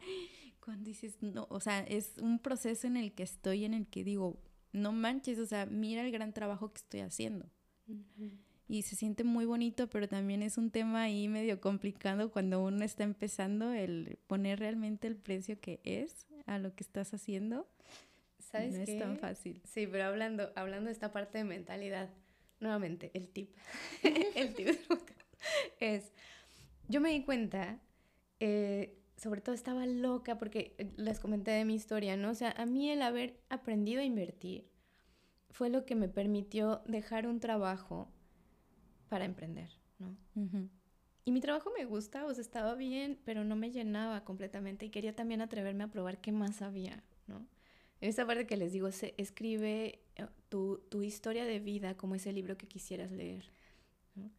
Speaker 1: Cuando dices, no, o sea, es un proceso en el que estoy, en el que digo, no manches, o sea, mira el gran trabajo que estoy haciendo y se siente muy bonito, pero también es un tema ahí medio complicado cuando uno está empezando el poner realmente el precio que es a lo que estás haciendo.
Speaker 2: ¿Sabes no es tan fácil. Sí, pero hablando, hablando de esta parte de mentalidad, nuevamente, el tip, el tip es, yo me di cuenta, eh, sobre todo estaba loca porque les comenté de mi historia, ¿no? O sea, a mí el haber aprendido a invertir fue lo que me permitió dejar un trabajo para emprender, ¿no? Y mi trabajo me gusta, o sea, estaba bien, pero no me llenaba completamente y quería también atreverme a probar qué más había, ¿no? En esa parte que les digo, se escribe eh, tu, tu, historia de vida como ese libro que quisieras leer, ¿no?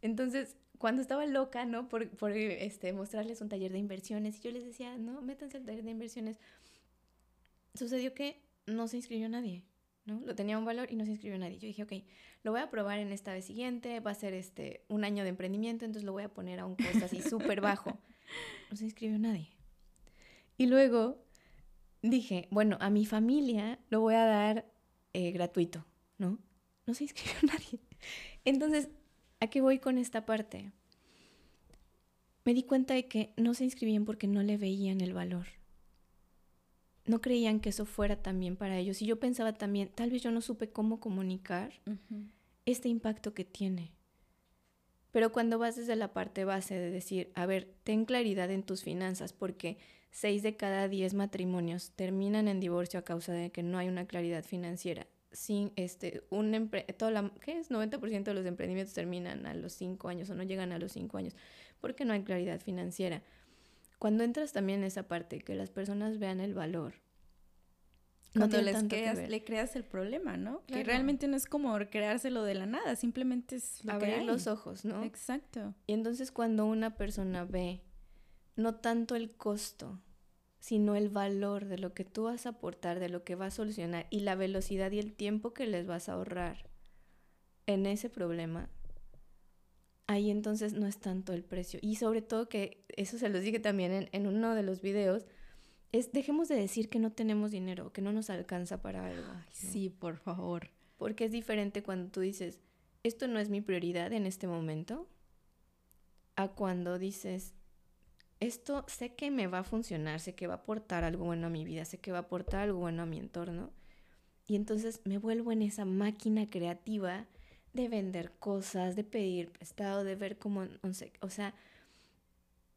Speaker 2: Entonces, cuando estaba loca, ¿no? Por, por este, mostrarles un taller de inversiones, y yo les decía, no, métanse al taller de inversiones, sucedió que no se inscribió nadie, ¿no? Lo tenía un valor y no se inscribió nadie. Yo dije, ok, lo voy a probar en esta vez siguiente, va a ser este, un año de emprendimiento, entonces lo voy a poner a un costo así súper bajo. No se inscribió nadie. Y luego dije, bueno, a mi familia lo voy a dar eh, gratuito, ¿no? No se inscribió nadie. Entonces, ¿a qué voy con esta parte? Me di cuenta de que no se inscribían porque no le veían el valor no creían que eso fuera también para ellos. Y yo pensaba también, tal vez yo no supe cómo comunicar este impacto que tiene. Pero cuando vas desde la parte base de decir, a ver, ten claridad en tus finanzas, porque seis de cada diez matrimonios terminan en divorcio a causa de que no hay una claridad financiera. Sin este, un todo la, ¿qué es? 90% de los emprendimientos terminan a los cinco años o no llegan a los cinco años, porque no hay claridad financiera. Cuando entras también en esa parte, que las personas vean el valor.
Speaker 1: Cuando les creas, le creas el problema, ¿no? Que realmente no es como creárselo de la nada, simplemente es
Speaker 2: lo Abrir los ojos, ¿no?
Speaker 1: Exacto.
Speaker 2: Y entonces cuando una persona ve no tanto el costo, sino el valor de lo que tú vas a aportar, de lo que va a solucionar y la velocidad y el tiempo que les vas a ahorrar en ese problema, ahí entonces no es tanto el precio. Y sobre todo que, eso se los dije también en, uno de los videos, es dejemos de decir que no tenemos dinero, que no nos alcanza para algo.
Speaker 1: Sí, por favor.
Speaker 2: Porque es diferente cuando tú dices, esto no es mi prioridad en este momento, a cuando dices, esto sé que me va a funcionar, sé que va a aportar algo bueno a mi vida, sé que va a aportar algo bueno a mi entorno. Y entonces me vuelvo en esa máquina creativa de vender cosas, de pedir prestado, de ver cómo, o sea,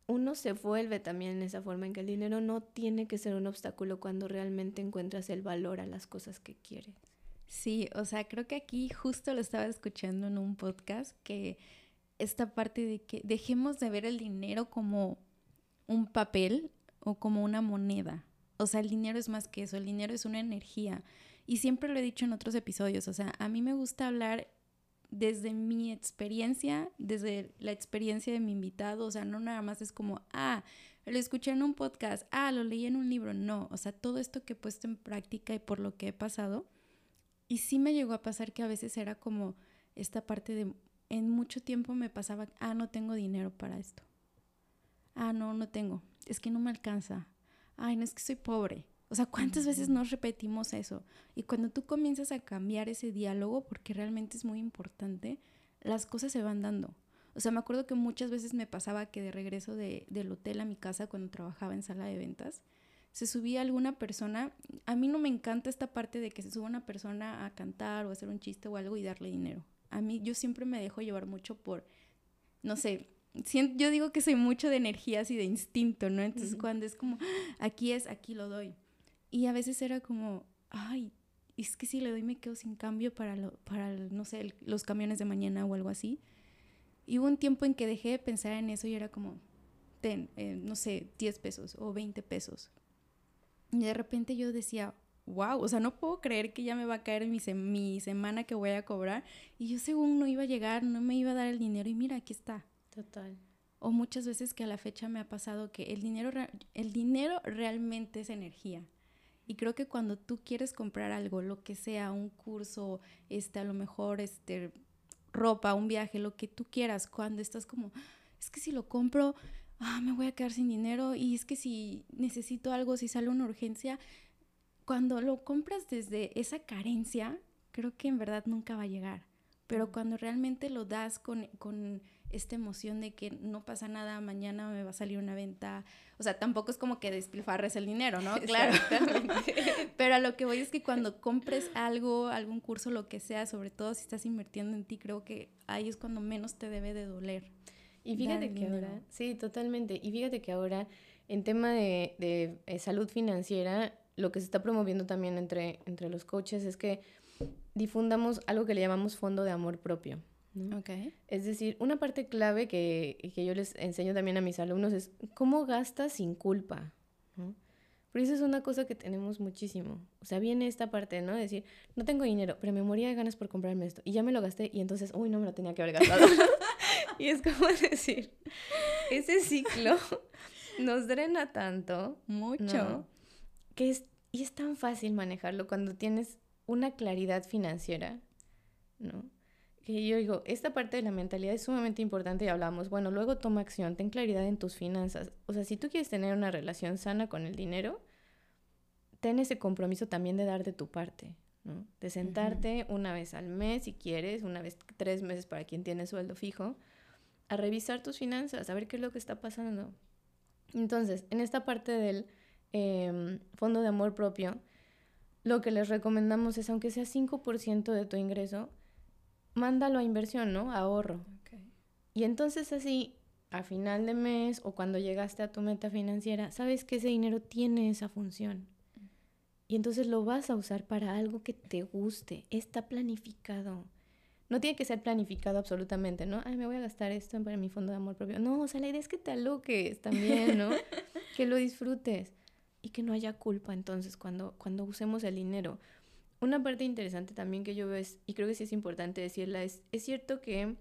Speaker 2: uno se vuelve también en esa forma en que el dinero no tiene que ser un obstáculo cuando realmente encuentras el valor a las cosas que quieres.
Speaker 1: Sí, o sea, creo que aquí justo lo estaba escuchando en un podcast que esta parte de que dejemos de ver el dinero como un papel o como una moneda. O sea, el dinero es más que eso, el dinero es una energía. Y siempre lo he dicho en otros episodios, o sea, a mí me gusta hablar desde mi experiencia, desde la experiencia de mi invitado, o sea, no nada más es como, ah, lo escuché en un podcast, ah, lo leí en un libro, no, o sea, todo esto que he puesto en práctica y por lo que he pasado, y sí me llegó a pasar que a veces era como esta parte de, en mucho tiempo me pasaba, ah, no tengo dinero para esto, ah, no, no tengo, es que no me alcanza, ay, no es que soy pobre, o sea, ¿cuántas veces nos repetimos eso? Y cuando tú comienzas a cambiar ese diálogo, porque realmente es muy importante, las cosas se van dando. O sea, me acuerdo que muchas veces me pasaba que de regreso de, del hotel a mi casa cuando trabajaba en sala de ventas, se subía alguna persona, a mí no me encanta esta parte de que se suba una persona a cantar o hacer un chiste o algo y darle dinero. A mí yo siempre me dejo llevar mucho por, no sé, yo digo que soy mucho de energías y de instinto, ¿no? Entonces cuando es como, ah, aquí es, aquí lo doy. Y a veces era como, ay, es que si le doy me quedo sin cambio para, lo, para no sé, los camiones de mañana o algo así. Y hubo un tiempo en que dejé de pensar en eso y era como, ten, eh, no sé, 10 pesos o 20 pesos. Y de repente yo decía, wow, o sea, no puedo creer que ya me va a caer mi, mi semana que voy a cobrar. Y yo según no iba a llegar, no me iba a dar el dinero y mira, aquí está.
Speaker 2: Total.
Speaker 1: O muchas veces que a la fecha me ha pasado que el dinero, el dinero realmente es energía. Y creo que cuando tú quieres comprar algo, lo que sea, un curso, este, a lo mejor este, ropa, un viaje, lo que tú quieras, cuando estás como, es que si lo compro, ah, me voy a quedar sin dinero y es que si necesito algo, si sale una urgencia, cuando lo compras desde esa carencia, creo que en verdad nunca va a llegar. Pero cuando realmente lo das con, con esta emoción de que no pasa nada, mañana me va a salir una venta. O sea, tampoco es como que despilfarres el dinero, ¿no? Claro. Pero a lo que voy es que cuando compres algo, algún curso, lo que sea, sobre todo si estás invirtiendo en ti, creo que ahí es cuando menos te debe de doler.
Speaker 2: Y fíjate que ahora, sí, totalmente. Y fíjate que ahora, en tema de, de eh, salud financiera, lo que se está promoviendo también entre, entre los coaches es que difundamos algo que le llamamos fondo de amor propio. Es decir, una parte clave que, yo les enseño también a mis alumnos es cómo gastas sin culpa. ¿no? Pero eso es una cosa que tenemos muchísimo. O sea, viene esta parte, ¿no? decir, no tengo dinero, pero me moría de ganas por comprarme esto. Y ya me lo gasté y entonces, uy, no me lo tenía que haber gastado. y es como decir, ese ciclo nos drena tanto.
Speaker 1: Mucho.
Speaker 2: Que es, y es tan fácil manejarlo cuando tienes una claridad financiera, ¿no? Que yo digo, esta parte de la mentalidad es sumamente importante y hablamos, bueno, luego toma acción, ten claridad en tus finanzas. O sea, si tú quieres tener una relación sana con el dinero, ten ese compromiso también de dar de tu parte, ¿no? De sentarte una vez al mes, si quieres, una vez tres meses para quien tiene sueldo fijo, a revisar tus finanzas, a ver qué es lo que está pasando. Entonces, en esta parte del em, fondo de amor propio, lo que les recomendamos es, aunque sea 5% de tu ingreso, mándalo a inversión, ¿no? Ahorro. Y entonces así, a final de mes o cuando llegaste a tu meta financiera, sabes que ese dinero tiene esa función. Y entonces lo vas a usar para algo que te guste. Está planificado. No tiene que ser planificado absolutamente, ¿no? Ay, me voy a gastar esto para mi fondo de amor propio. No, o sea, la idea es que te aloques también, ¿no? que lo disfrutes y que no haya culpa entonces cuando, cuando usemos el dinero. Una parte interesante también que yo veo es, y creo que sí es importante decirla, es, es cierto que,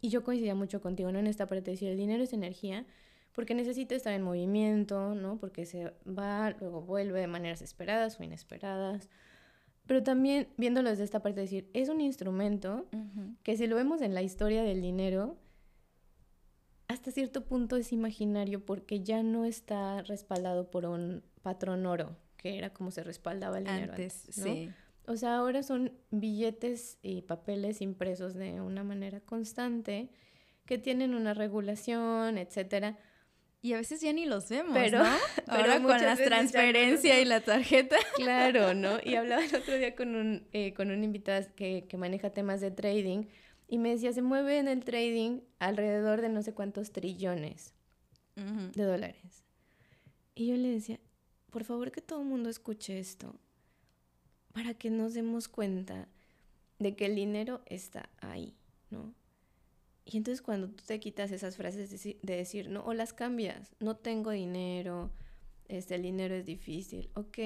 Speaker 2: y yo coincidía mucho contigo, ¿no? En esta parte de decir, el dinero es energía, porque necesita estar en movimiento, ¿no? Porque se va, luego vuelve de maneras esperadas o inesperadas. Pero también viéndolo desde esta parte de decir, es un instrumento que si lo vemos en la historia del dinero, hasta cierto punto es imaginario porque ya no está respaldado por un patrón oro, que era como se respaldaba el dinero antes, sí. O sea, ahora son billetes y papeles impresos de una manera constante que tienen una regulación, etcétera.
Speaker 1: Y a veces ya ni los vemos, pero, ¿no? Ahora con la transferencia y la tarjeta.
Speaker 2: Claro, ¿no? Y hablaba el otro día con un, eh, con un invitado que, que maneja temas de trading y me decía, se mueve en el trading alrededor de no sé cuántos trillones de dólares. Y yo le decía, por favor que todo el mundo escuche esto, para que nos demos cuenta de que el dinero está ahí, ¿no? Y entonces cuando tú te quitas esas frases de, decir, no, o las cambias, no tengo dinero, este, el dinero es difícil, ok,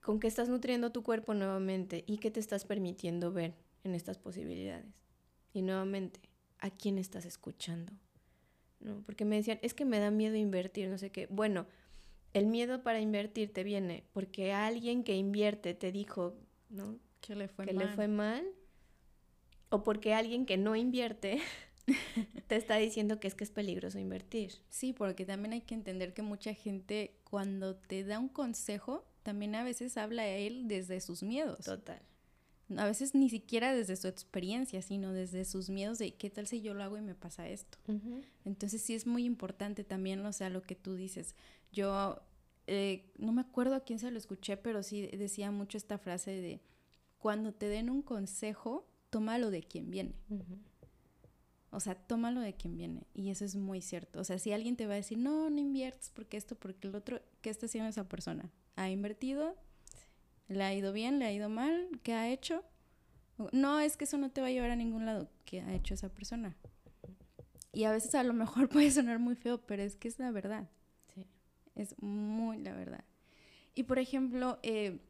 Speaker 2: ¿con qué estás nutriendo tu cuerpo nuevamente y qué te estás permitiendo ver en estas posibilidades? Y nuevamente, ¿a quién estás escuchando? ¿No? Porque me decían, es que me da miedo invertir, no sé qué. Bueno, el miedo para invertir te viene porque alguien que invierte te dijo, ¿no?
Speaker 1: Que le fue
Speaker 2: que
Speaker 1: mal.
Speaker 2: le fue mal o porque alguien que no invierte te está diciendo que es que es peligroso invertir.
Speaker 1: Sí, porque también hay que entender que mucha gente cuando te da un consejo, también a veces habla a él desde sus miedos.
Speaker 2: Total.
Speaker 1: A veces ni siquiera desde su experiencia, sino desde sus miedos de qué tal si yo lo hago y me pasa esto. Entonces sí es muy importante también, o sea, lo que tú dices. Yo eh, no me acuerdo a quién se lo escuché, pero sí decía mucho esta frase de cuando te den un consejo, tómalo de quien viene. O sea, tómalo de quien viene. Y eso es muy cierto. O sea, si alguien te va a decir, no, no inviertes porque esto, porque el otro, ¿qué está haciendo esa persona? ¿Ha invertido? ¿Le ha ido bien? ¿Le ha ido mal? ¿Qué ha hecho? No, es que eso no te va a llevar a ningún lado. ¿Qué ha hecho esa persona? Y a veces a lo mejor puede sonar muy feo, pero es que es la verdad. Sí. Es muy la verdad. Y por ejemplo, eh,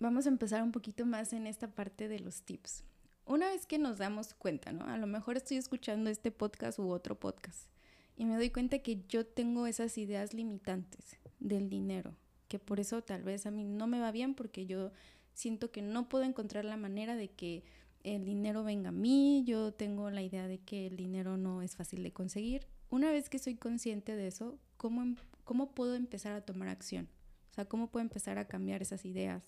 Speaker 1: vamos a empezar un poquito más en esta parte de los tips una vez que nos damos cuenta, ¿no? A lo mejor estoy escuchando este podcast u otro podcast y me doy cuenta que yo tengo esas ideas limitantes del dinero, que por eso tal vez a mí no me va bien porque yo siento que no puedo encontrar la manera de que el dinero venga a mí, yo tengo la idea de que el dinero no es fácil de conseguir. Una vez que soy consciente de eso, ¿cómo, em, cómo puedo empezar a tomar acción? O sea, ¿cómo puedo empezar a cambiar esas ideas?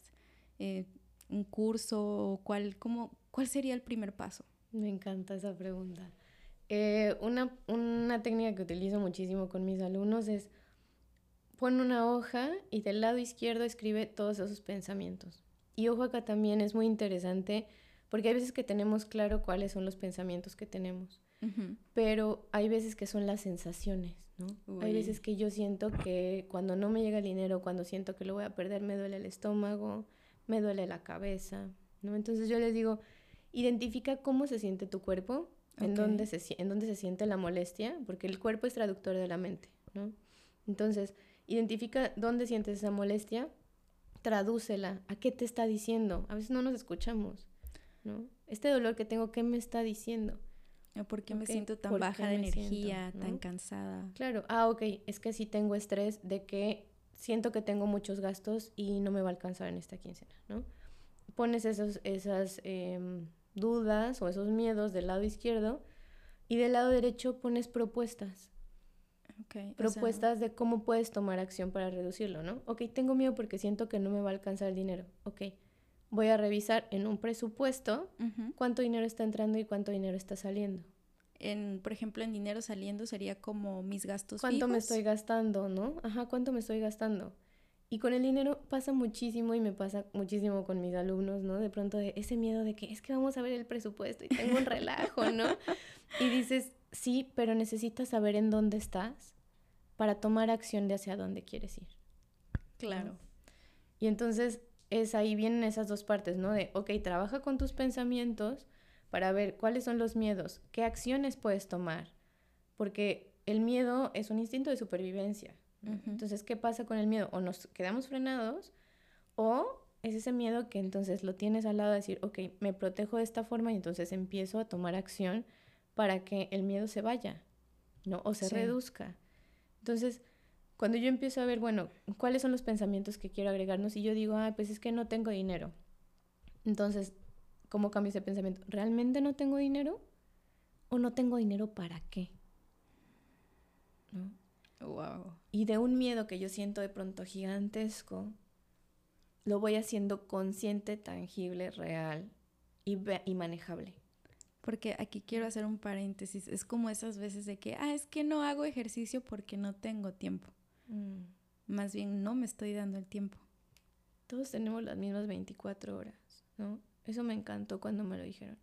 Speaker 1: Eh, ¿Un curso? ¿Cuál, cómo, ¿Cuál sería el primer paso?
Speaker 2: Me encanta esa pregunta. Eh, una, una técnica que utilizo muchísimo con mis alumnos es pon una hoja y del lado izquierdo escribe todos esos pensamientos. Y ojo acá también es muy interesante porque hay veces que tenemos claro cuáles son los pensamientos que tenemos, pero hay veces que son las sensaciones, ¿no? Hay veces que yo siento que cuando no me llega el dinero, cuando siento que lo voy a perder, me duele el estómago, me duele la cabeza, ¿no? Entonces yo les digo, Identifica cómo se siente tu cuerpo, en, dónde se, en dónde se siente la molestia, porque el cuerpo es traductor de la mente, ¿no? Entonces, identifica dónde sientes esa molestia, tradúcela, ¿a qué te está diciendo? A veces no nos escuchamos, ¿no? Este dolor que tengo, ¿qué me está diciendo?
Speaker 1: ¿Por qué me siento tan baja de energía, tan cansada?
Speaker 2: Claro, ah, ok, es que sí tengo estrés de que siento que tengo muchos gastos y no me va a alcanzar en esta quincena, ¿no? Pones esos, esas em, dudas o esos miedos del lado izquierdo y del lado derecho pones propuestas. Propuestas de cómo puedes tomar acción para reducirlo, ¿no? Ok, tengo miedo porque siento que no me va a alcanzar el dinero. Ok, voy a revisar en un presupuesto cuánto dinero está entrando y cuánto dinero está saliendo.
Speaker 1: en, por ejemplo, en dinero saliendo sería como mis gastos
Speaker 2: ¿Cuánto me estoy gastando, no? Ajá, ¿cuánto me estoy gastando? Y con el dinero pasa muchísimo y me pasa muchísimo con mis alumnos, ¿no? De pronto de ese miedo de que es que vamos a ver el presupuesto y tengo un relajo, ¿no? Y dices, sí, pero necesitas saber en dónde estás para tomar acción de hacia dónde quieres ir.
Speaker 1: Claro.
Speaker 2: Y entonces es ahí vienen esas dos partes, ¿no? De, ok, trabaja con tus pensamientos para ver cuáles son los miedos, qué acciones puedes tomar, porque el miedo es un instinto de supervivencia. Entonces, ¿qué pasa con el miedo? O nos quedamos frenados o es ese miedo que entonces lo tienes al lado de decir, ok, me protejo de esta forma y entonces empiezo a tomar acción para que el miedo se vaya, ¿no? O se reduzca. Entonces, cuando yo empiezo a ver, bueno, cuáles son los pensamientos que quiero agregarnos y yo digo, ah, pues es que no tengo dinero. Entonces, ¿cómo cambio ese pensamiento? ¿Realmente no tengo dinero? ¿O no tengo dinero para qué? ¿No?
Speaker 1: Wow.
Speaker 2: Y de un miedo que yo siento de pronto gigantesco, lo voy haciendo consciente, tangible, real y, y manejable.
Speaker 1: Porque aquí quiero hacer un paréntesis. Es como esas veces de que, ah, es que no hago ejercicio porque no tengo tiempo. Mm. Más bien no me estoy dando el tiempo.
Speaker 2: Todos tenemos las mismas 24 horas, ¿no? Eso me encantó cuando me lo dijeron.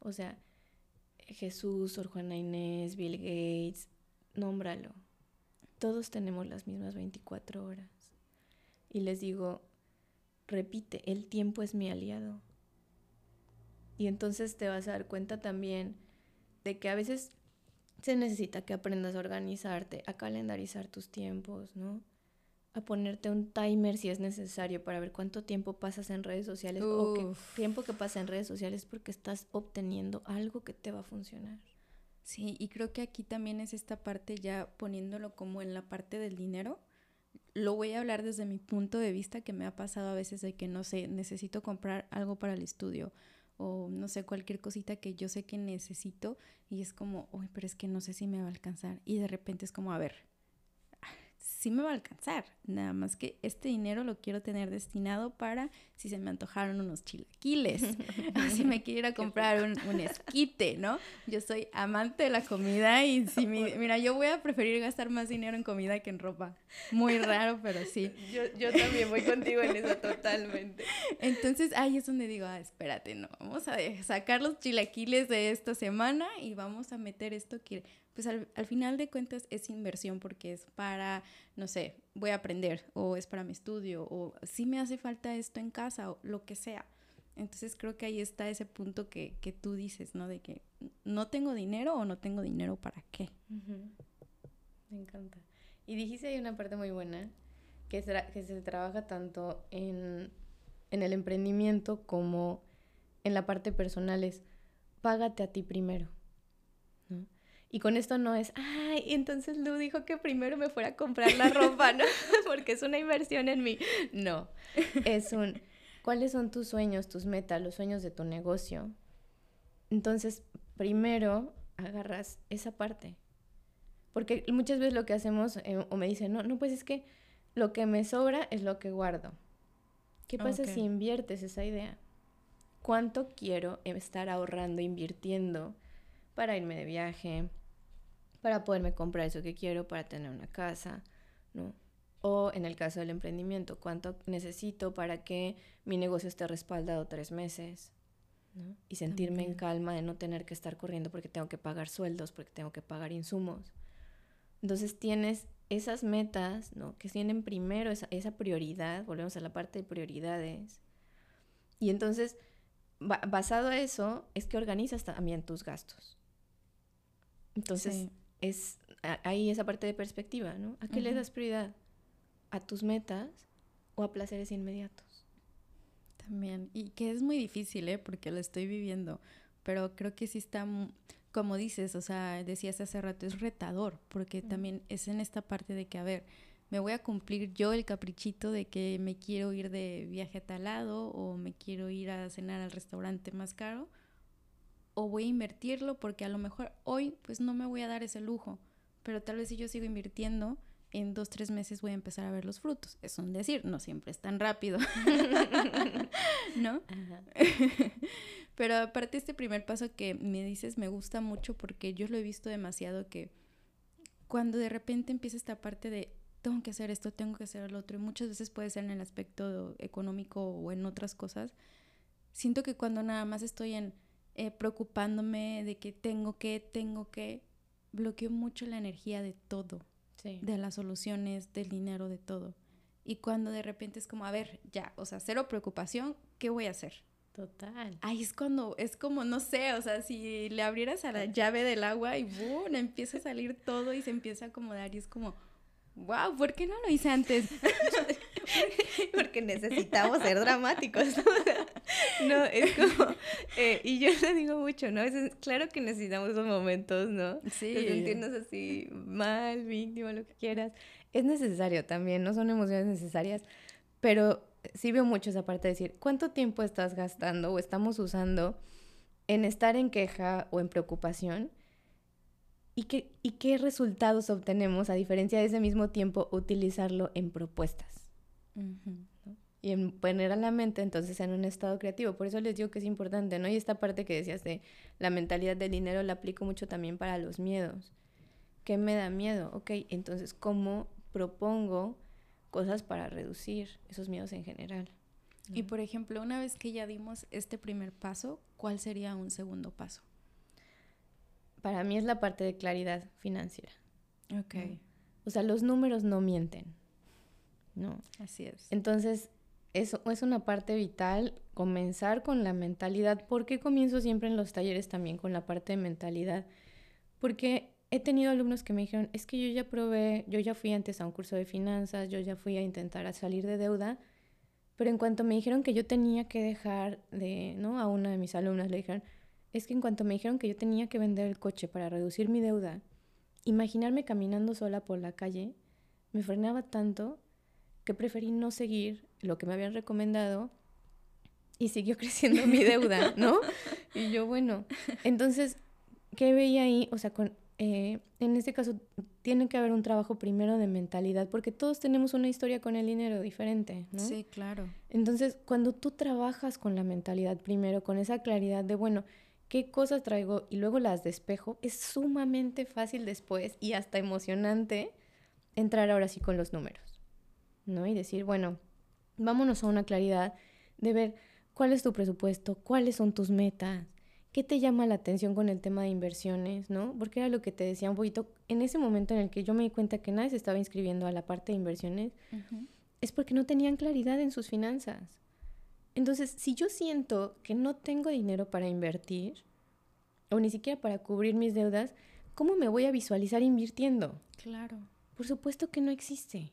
Speaker 2: O sea, Jesús, Sor Juana Inés, Bill Gates, nómbralo. Todos tenemos las mismas 24 horas. Y les digo, repite, el tiempo es mi aliado. Y entonces te vas a dar cuenta también de que a veces se necesita que aprendas a organizarte, a calendarizar tus tiempos, ¿no? A ponerte un timer si es necesario para ver cuánto tiempo pasas en redes sociales o qué tiempo que pasa en redes sociales porque estás obteniendo algo que te va a funcionar.
Speaker 1: Sí, y creo que aquí también es esta parte ya poniéndolo como en la parte del dinero. Lo voy a hablar desde mi punto de vista que me ha pasado a veces de que no sé, necesito comprar algo para el estudio o no sé, cualquier cosita que yo sé que necesito y es como, uy, pero es que no sé si me va a alcanzar. Y de repente es como, a ver, sí me va a alcanzar. Nada más que este dinero lo quiero tener destinado para si se me antojaron unos chilaquiles, si me quiero ir a comprar un, un, esquite, ¿no? Yo soy amante de la comida y si mira, yo voy a preferir gastar más dinero en comida que en ropa. Muy raro, pero sí.
Speaker 2: Yo, yo también voy contigo en eso totalmente.
Speaker 1: Entonces ahí es donde digo, ah, espérate, no, vamos a sacar los chilaquiles de esta semana y vamos a meter esto que pues al, final de cuentas es inversión porque es para, no sé, voy a aprender o es para mi estudio o si me hace falta esto en casa o lo que sea. Entonces creo que ahí está ese punto que, que tú dices, ¿no? De que no tengo dinero o no tengo dinero para qué.
Speaker 2: Me encanta. Y dijiste ahí una parte muy buena, que, que se trabaja tanto en, en el emprendimiento como en la parte personal, es págate a ti primero. Y con esto no es, ay, entonces Lu dijo que primero me fuera a comprar la ropa, ¿no? Porque es una inversión en mí. No, es un, ¿cuáles son tus sueños, tus metas, los sueños de tu negocio? Entonces, primero agarras esa parte. Porque muchas veces lo que hacemos, eh, o me dicen, no, no, pues es que lo que me sobra es lo que guardo. ¿Qué pasa si inviertes esa idea? ¿Cuánto quiero estar ahorrando, invirtiendo? para irme de viaje, para poderme comprar eso que quiero, para tener una casa, ¿no? O en el caso del emprendimiento, cuánto necesito para que mi negocio esté respaldado tres meses, ¿no? Y sentirme en calma de no tener que estar corriendo porque tengo que pagar sueldos, porque tengo que pagar insumos. Entonces tienes esas metas, ¿no? Que tienen primero esa, esa prioridad, volvemos a la parte de prioridades. Y entonces, basado a eso, es que organizas también tus gastos. Entonces, es ahí esa parte de perspectiva, ¿no? ¿A qué le das prioridad? ¿A tus metas o a placeres inmediatos?
Speaker 1: También, y que es muy difícil, ¿eh? Porque lo estoy viviendo, pero creo que sí está, como dices, o sea, decías hace rato, es retador, porque también es en esta parte de que, a ver, me voy a cumplir yo el caprichito de que me quiero ir de viaje a tal lado o me quiero ir a cenar al restaurante más caro o voy a invertirlo porque a lo mejor hoy pues no me voy a dar ese lujo, pero tal vez si yo sigo invirtiendo, en dos, tres meses voy a empezar a ver los frutos. Es un decir, no siempre es tan rápido, ¿no? Pero aparte este primer paso que me dices me gusta mucho porque yo lo he visto demasiado que cuando de repente empieza esta parte de tengo que hacer esto, tengo que hacer lo otro, y muchas veces puede ser en el aspecto económico o en otras cosas, siento que cuando nada más estoy en eh, preocupándome de que tengo que, tengo que, bloqueo mucho la energía de todo de las soluciones, del dinero, de todo. Y cuando de repente es como, a ver, ya, o sea, cero preocupación, ¿qué voy a hacer?
Speaker 2: Total.
Speaker 1: Ahí es cuando, es como, no sé, o sea, si le abrieras a la llave del agua y ¡boom! empieza a salir todo y se empieza a acomodar y es como, wow, ¿por qué no lo hice antes?
Speaker 2: Porque necesitamos ser dramáticos. No, es como, eh, y yo lo digo mucho, ¿no? Es, claro que necesitamos esos momentos, ¿no? Sí. De sentirnos así mal, víctima, lo que quieras. Es necesario también, no son emociones necesarias, pero sí veo mucho esa parte de decir, ¿cuánto tiempo estás gastando o estamos usando en estar en queja o en preocupación? ¿Y qué, ¿Y qué resultados obtenemos a diferencia de ese mismo tiempo utilizarlo en propuestas? Y en poner a la mente entonces en un estado creativo. Por eso les digo que es importante, ¿no? Y esta parte que decías de la mentalidad del dinero la aplico mucho también para los miedos. ¿Qué me da miedo? Ok, entonces, ¿cómo propongo cosas para reducir esos miedos en general?
Speaker 1: Y por ejemplo, una vez que ya dimos este primer paso, ¿cuál sería un segundo paso?
Speaker 2: para mí es la parte de claridad financiera.
Speaker 1: Ok.
Speaker 2: O sea, los números no mienten. ¿no?
Speaker 1: Así es.
Speaker 2: Entonces, eso es una parte vital, comenzar con la mentalidad. ¿Por qué comienzo siempre en los talleres también con la parte de mentalidad? Porque he tenido alumnos que me dijeron, es que yo ya probé, yo ya fui antes a un curso de finanzas, yo ya fui a intentar salir de deuda, pero en cuanto me dijeron que yo tenía que dejar de, ¿no? A una de mis alumnas le dijeron, es que en cuanto me dijeron que yo tenía que vender el coche para reducir mi deuda, imaginarme caminando sola por la calle me frenaba tanto que preferí no seguir lo que me habían recomendado y siguió creciendo mi deuda, ¿no? Y yo, bueno, entonces, ¿qué veía ahí? O sea, con, eh, en este caso tiene que haber un trabajo primero de mentalidad, porque todos tenemos una historia con el dinero diferente, ¿no?
Speaker 1: Sí, claro.
Speaker 2: Entonces, cuando tú trabajas con la mentalidad primero, con esa claridad de, bueno, qué cosas traigo y luego las despejo, es sumamente fácil después y hasta emocionante entrar ahora sí con los números, ¿no? Y decir, bueno, vámonos a una claridad de ver cuál es tu presupuesto, cuáles son tus metas, qué te llama la atención con el tema de inversiones, ¿no? Porque era lo que te decía un poquito, en ese momento en el que yo me di cuenta que nadie se estaba inscribiendo a la parte de inversiones, es porque no tenían claridad en sus finanzas. Entonces, si yo siento que no tengo dinero para invertir, o ni siquiera para cubrir mis deudas, ¿cómo me voy a visualizar invirtiendo?
Speaker 1: Claro.
Speaker 2: Por supuesto que no existe.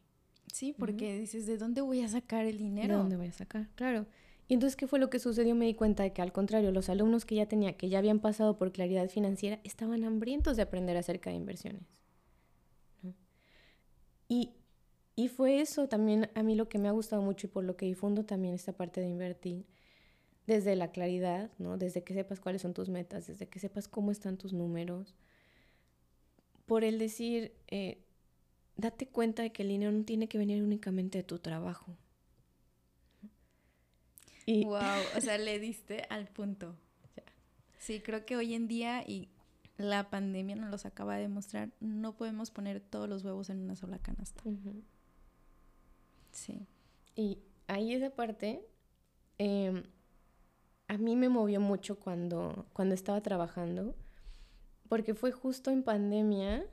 Speaker 1: Sí, porque dices, ¿de dónde voy a sacar el dinero?
Speaker 2: ¿De dónde voy a sacar? Claro. Y entonces, ¿qué fue lo que sucedió? Me di cuenta de que al contrario, los alumnos que ya tenía, que ya habían pasado por claridad financiera, estaban hambrientos de aprender acerca de inversiones. Y y fue eso también a mí lo que me ha gustado mucho y por lo que difundo también esta parte de invertir, desde la claridad, ¿no? Desde que sepas cuáles son tus metas, desde que sepas cómo están tus números, por el decir, eh, date cuenta de que el dinero no tiene que venir únicamente de tu trabajo.
Speaker 1: Y... Wow, o sea, le diste al punto. Sí, creo que hoy en día, y la pandemia nos los acaba de mostrar, no podemos poner todos los huevos en una sola canasta.
Speaker 2: Sí. Y ahí esa parte em, a mí me movió mucho cuando, cuando estaba trabajando, porque fue justo en pandemia.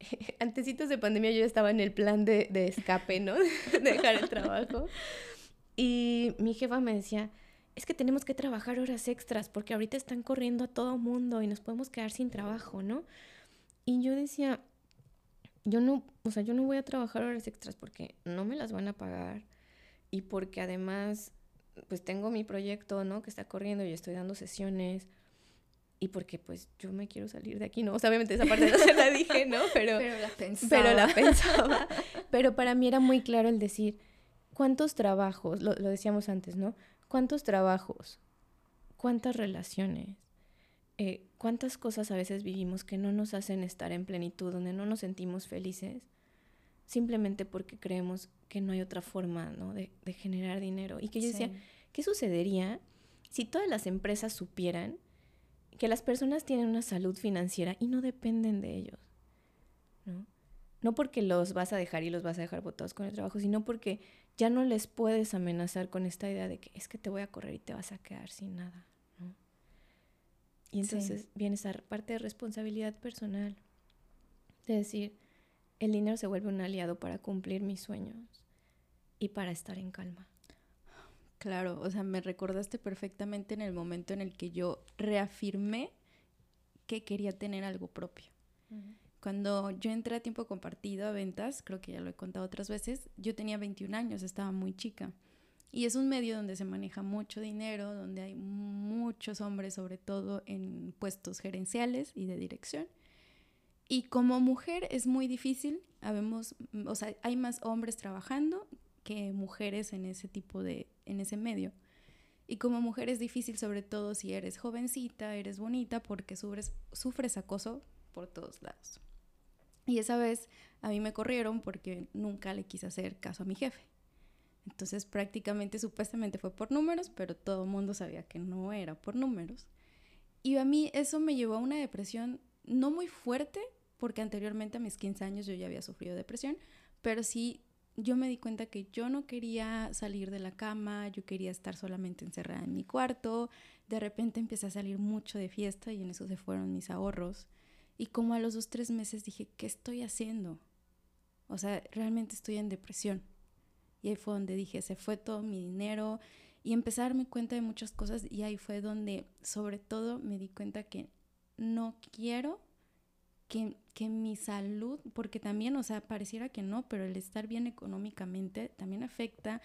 Speaker 2: Antecitos de pandemia yo estaba en el plan de, de escape, ¿no? de dejar el trabajo. Y mi jefa me decía, es que tenemos que trabajar horas extras porque ahorita están corriendo a todo mundo y nos podemos quedar sin trabajo, ¿no? Y yo decía, yo no, o sea, yo no voy a trabajar horas extras porque no me las van a pagar y porque además, pues tengo mi proyecto, ¿no? Que está corriendo y estoy dando sesiones y porque pues yo me quiero salir de aquí, ¿no? O sea, obviamente esa parte no se la dije, ¿no? Pero,
Speaker 1: pero la pensaba.
Speaker 2: Pero la pensaba. Pero para mí era muy claro el decir, ¿cuántos trabajos, lo, lo decíamos antes, ¿no? ¿Cuántos trabajos? ¿Cuántas relaciones? Eh, cuántas cosas a veces vivimos que no nos hacen estar en plenitud, donde no nos sentimos felices, simplemente porque creemos que no hay otra forma ¿no? de, generar dinero. Y que yo decía, ¿qué sucedería si todas las empresas supieran que las personas tienen una salud financiera y no dependen de ellos? ¿no? no porque los vas a dejar y los vas a dejar botados con el trabajo, sino porque ya no les puedes amenazar con esta idea de que es que te voy a correr y te vas a quedar sin nada. ¿no? Y entonces viene esa parte de responsabilidad personal, de decir, el dinero se vuelve un aliado para cumplir mis sueños y para estar en calma.
Speaker 1: Claro, o sea, me recordaste perfectamente en el momento en el que yo reafirmé que quería tener algo propio. Cuando yo entré a tiempo compartido a ventas, creo que ya lo he contado otras veces, yo tenía 21 años, estaba muy chica. Y es un medio donde se maneja mucho dinero, donde hay muchos hombres, sobre todo en puestos gerenciales y de dirección. Y como mujer es muy difícil, habemos, o sea, hay más hombres trabajando que mujeres en ese tipo de, en ese medio. Y como mujer es difícil, sobre todo si eres jovencita, eres bonita, porque sufres, acoso por todos lados. Y esa vez a mí me corrieron porque nunca le quise hacer caso a mi jefe. Entonces prácticamente supuestamente fue por números, pero todo el mundo sabía que no era por números. Y a mí eso me llevó a una depresión no muy fuerte, porque anteriormente a mis 15 años yo ya había sufrido depresión, pero sí yo me di cuenta que yo no quería salir de la cama, yo quería estar solamente encerrada en mi cuarto, de repente empecé a salir mucho de fiesta y en eso se fueron mis ahorros. Y como a los dos, tres meses dije, ¿qué estoy haciendo? O sea, realmente estoy en depresión. Y ahí fue donde dije, se fue todo mi dinero y empecé a darme cuenta de muchas cosas y ahí fue donde sobre todo me di cuenta que no quiero que, que, mi salud, porque también, o sea, pareciera que no, pero el estar bien económicamente también afecta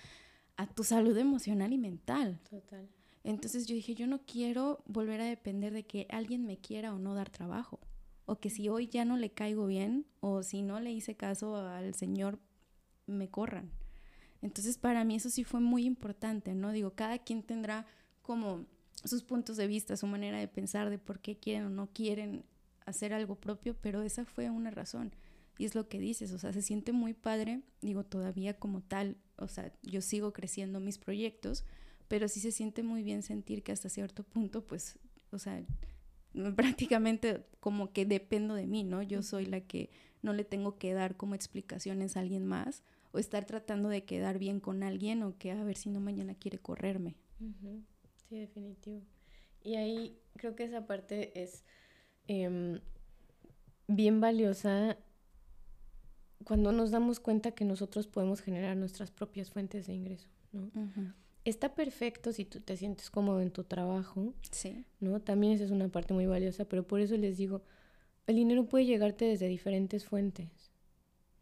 Speaker 1: a tu salud emocional y mental.
Speaker 2: Total.
Speaker 1: Entonces yo dije, yo no quiero volver a depender de que alguien me quiera o no dar trabajo o que si hoy ya no le caigo bien o si no le hice caso al Señor, me corran. Entonces para mí eso sí fue muy importante, ¿no? Digo, cada quien tendrá como sus puntos de vista, su manera de pensar de por qué quieren o no quieren hacer algo propio, pero esa fue una razón. Y es lo que dices, o sea, se siente muy padre, digo, todavía como tal, o sea, yo sigo creciendo mis proyectos, pero sí se siente muy bien sentir que hasta cierto punto, pues, o sea, prácticamente como que dependo de mí, ¿no? Yo soy la que no le tengo que dar como explicaciones a alguien más o estar tratando de quedar bien con alguien o que a ver si no mañana quiere correrme.
Speaker 2: Sí, definitivo. Y ahí creo que esa parte es em, bien valiosa cuando nos damos cuenta que nosotros podemos generar nuestras propias fuentes de ingreso, ¿no? está perfecto si tú te sientes cómodo en tu trabajo.
Speaker 1: Sí.
Speaker 2: ¿No? También esa es una parte muy valiosa, pero por eso les digo, el dinero puede llegarte desde diferentes fuentes,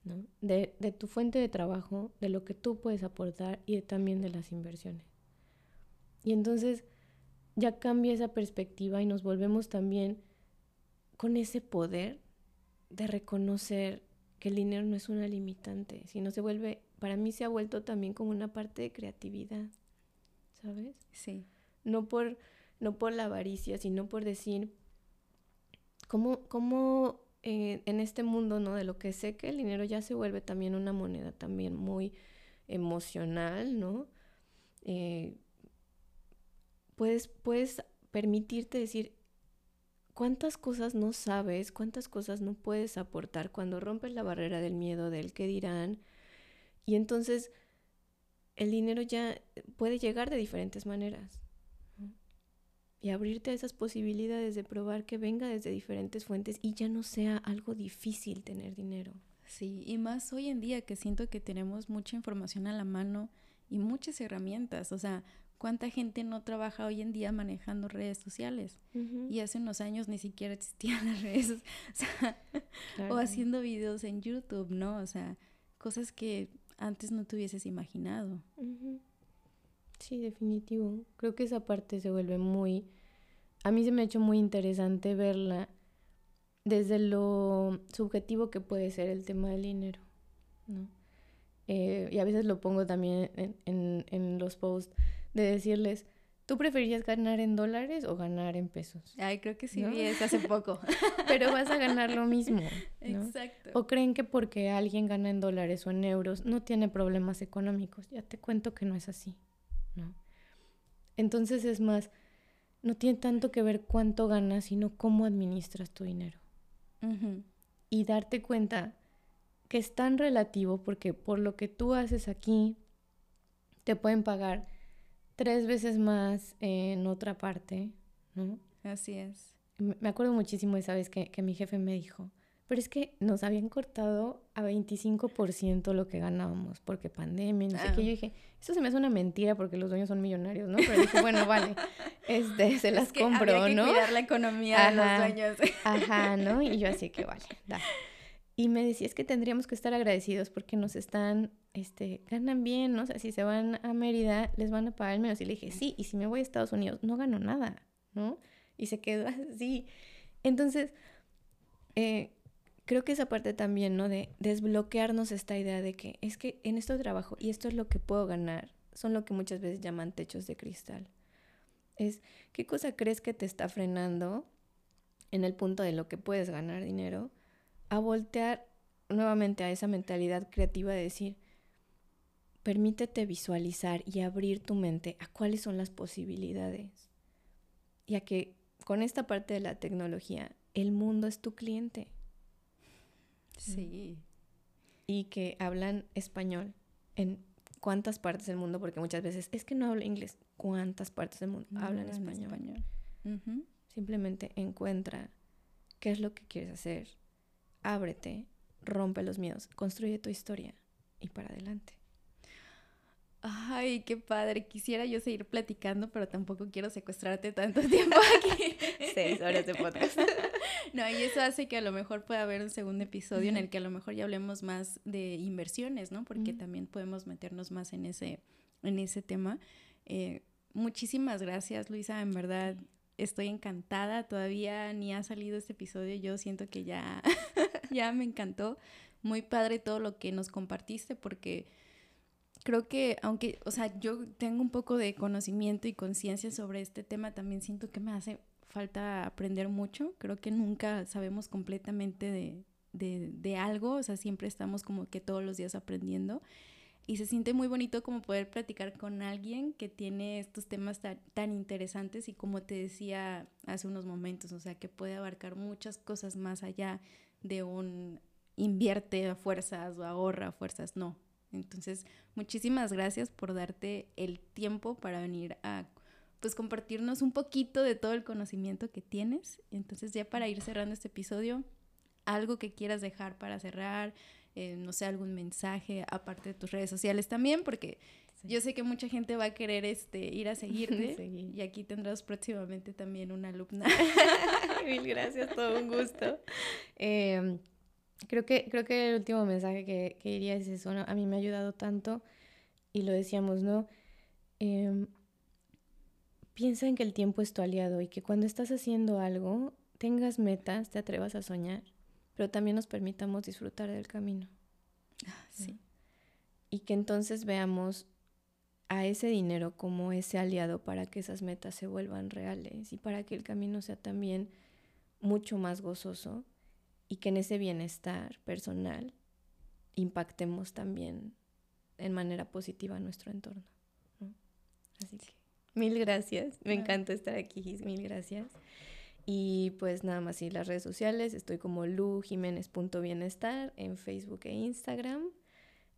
Speaker 2: ¿no? De, de tu fuente de trabajo, de lo que tú puedes aportar y también de las inversiones. Y entonces ya cambia esa perspectiva y nos volvemos también con ese poder de reconocer que el dinero no es una limitante, sino se vuelve, para mí se ha vuelto también como una parte de creatividad. ¿sabes?
Speaker 1: Sí.
Speaker 2: No por, no por la avaricia, sino por decir, ¿cómo, cómo eh, en este mundo, ¿no? De lo que sé que el dinero ya se vuelve también una moneda también muy emocional, ¿no? Eh, puedes, puedes permitirte decir, ¿cuántas cosas no sabes? ¿Cuántas cosas no puedes aportar cuando rompes la barrera del miedo, del qué dirán? Y entonces el dinero ya puede llegar de diferentes maneras. Y abrirte a esas posibilidades de probar que venga desde diferentes fuentes y ya no sea algo difícil tener dinero.
Speaker 1: Sí, y más hoy en día que siento que tenemos mucha información a la mano y muchas herramientas. O sea, ¿cuánta gente no trabaja hoy en día manejando redes sociales? Y hace unos años ni siquiera existían las redes, o, sea, o haciendo videos en YouTube, ¿no? O sea, cosas que antes no te hubieses imaginado.
Speaker 2: Sí, definitivo. Creo que esa parte se vuelve muy... A mí se me ha hecho muy interesante verla desde lo subjetivo que puede ser el tema del dinero, ¿no? Eh, y a veces lo pongo también en, en, los posts de decirles, ¿Tú preferirías ganar en dólares o ganar en pesos?
Speaker 1: Ay, creo que sí vi eso hace poco.
Speaker 2: Pero vas a ganar lo mismo. Exacto. O creen que porque alguien gana en dólares o en euros no tiene problemas económicos. Ya te cuento que no es así, ¿no? Entonces es más, no tiene tanto que ver cuánto ganas, sino cómo administras tu dinero. Y darte cuenta que es tan relativo porque por lo que tú haces aquí, te pueden pagar tres veces más en otra parte, ¿no?
Speaker 1: Así es.
Speaker 2: Me acuerdo muchísimo de esa vez que, que mi jefe me dijo, pero es que nos habían cortado a 25% lo que ganábamos porque pandemia, no sé qué. Yo dije, eso se me hace una mentira porque los dueños son millonarios, ¿no? Pero dije, bueno, vale, este, se las es que compro, había que
Speaker 1: ¿no? cuidar la economía de los dueños.
Speaker 2: Ajá, ¿no? Y yo así que vale, da. Y me decía, es que tendríamos que estar agradecidos porque nos están, este, ganan bien, ¿no? Si se van a Mérida, les van a pagar menos. Y le dije, sí, y si me voy a Estados Unidos, no gano nada, ¿no? Y se quedó así. Entonces, eh, creo que esa parte también, ¿no? De desbloquearnos esta idea de que es que en esto trabajo y esto es lo que puedo ganar, son lo que muchas veces llaman techos de cristal. Es, ¿qué cosa crees que te está frenando en el punto de lo que puedes ganar dinero? A voltear nuevamente a esa mentalidad creativa de decir, permítete visualizar y abrir tu mente a cuáles son las posibilidades. Y a que con esta parte de la tecnología, el mundo es tu cliente.
Speaker 1: Sí.
Speaker 2: Y que hablan español en cuántas partes del mundo, porque muchas veces es que no hablo inglés. ¿Cuántas partes del mundo hablan, español? Simplemente encuentra qué es lo que quieres hacer, ábrete, rompe los miedos, construye tu historia y para adelante.
Speaker 1: Ay, qué padre. Quisiera yo seguir platicando, pero tampoco quiero secuestrarte tanto tiempo aquí.
Speaker 2: Seis horas de podcast.
Speaker 1: no, y eso hace que a lo mejor pueda haber un segundo episodio en el que a lo mejor ya hablemos más de inversiones, ¿no? Porque también podemos meternos más en ese, en ese tema. Eh, muchísimas gracias, Luisa. En verdad, estoy encantada. Todavía ni ha salido este episodio. Yo siento que ya ya me encantó. Muy padre todo lo que nos compartiste porque creo que aunque, o sea, yo tengo un poco de conocimiento y conciencia sobre este tema, también siento que me hace falta aprender mucho. Creo que nunca sabemos completamente de, de, de algo, o sea, siempre estamos como que todos los días aprendiendo. Y se siente muy bonito como poder platicar con alguien que tiene estos temas tan, tan, interesantes y como te decía hace unos momentos, o sea, que puede abarcar muchas cosas más allá de un invierte a fuerzas o ahorra a fuerzas, no. Entonces, muchísimas gracias por darte el tiempo para venir a pues compartirnos un poquito de todo el conocimiento que tienes. Entonces, ya para ir cerrando este episodio, algo que quieras dejar para cerrar, eh, no sé, algún mensaje, aparte de tus redes sociales también, porque yo sé que mucha gente va a querer este, ir a seguirte y aquí tendrás próximamente también una alumna.
Speaker 2: Mil gracias, todo un gusto. Em, creo, que, creo que el último mensaje que, que diría es eso, A mí me ha ayudado tanto y lo decíamos, ¿no? Em, piensa en que el tiempo es tu aliado y que cuando estás haciendo algo, tengas metas, te atrevas a soñar, pero también nos permitamos disfrutar del camino.
Speaker 1: Ah, sí.
Speaker 2: Y que entonces veamos a ese dinero como ese aliado para que esas metas se vuelvan reales y para que el camino sea también mucho más gozoso y que en ese bienestar personal impactemos también en manera positiva nuestro entorno. Así que mil gracias, me encanta estar aquí, mil gracias. Y pues nada más, y las redes sociales, estoy como lujiménez.bienestar en Facebook e Instagram.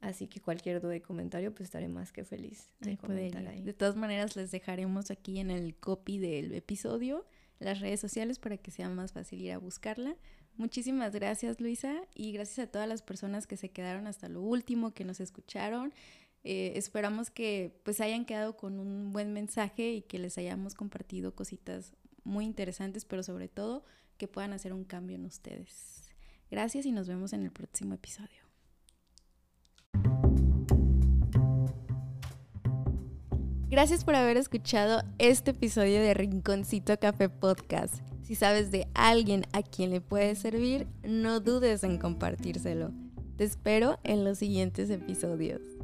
Speaker 2: Así que cualquier duda y comentario, pues estaré más que feliz de comentar ahí.
Speaker 1: De todas maneras, les dejaremos aquí en el copy del episodio las redes sociales para que sea más fácil ir a buscarla. Muchísimas gracias, Luisa, y gracias a todas las personas que se quedaron hasta lo último, que nos escucharon. Eh, esperamos que pues hayan quedado con un buen mensaje y que les hayamos compartido cositas muy interesantes, pero sobre todo que puedan hacer un cambio en ustedes. Gracias y nos vemos en el próximo episodio. Gracias por haber escuchado este episodio de Rinconcito Café Podcast. Si sabes de alguien a quien le puede servir, no dudes en compartírselo. Te espero en los siguientes episodios.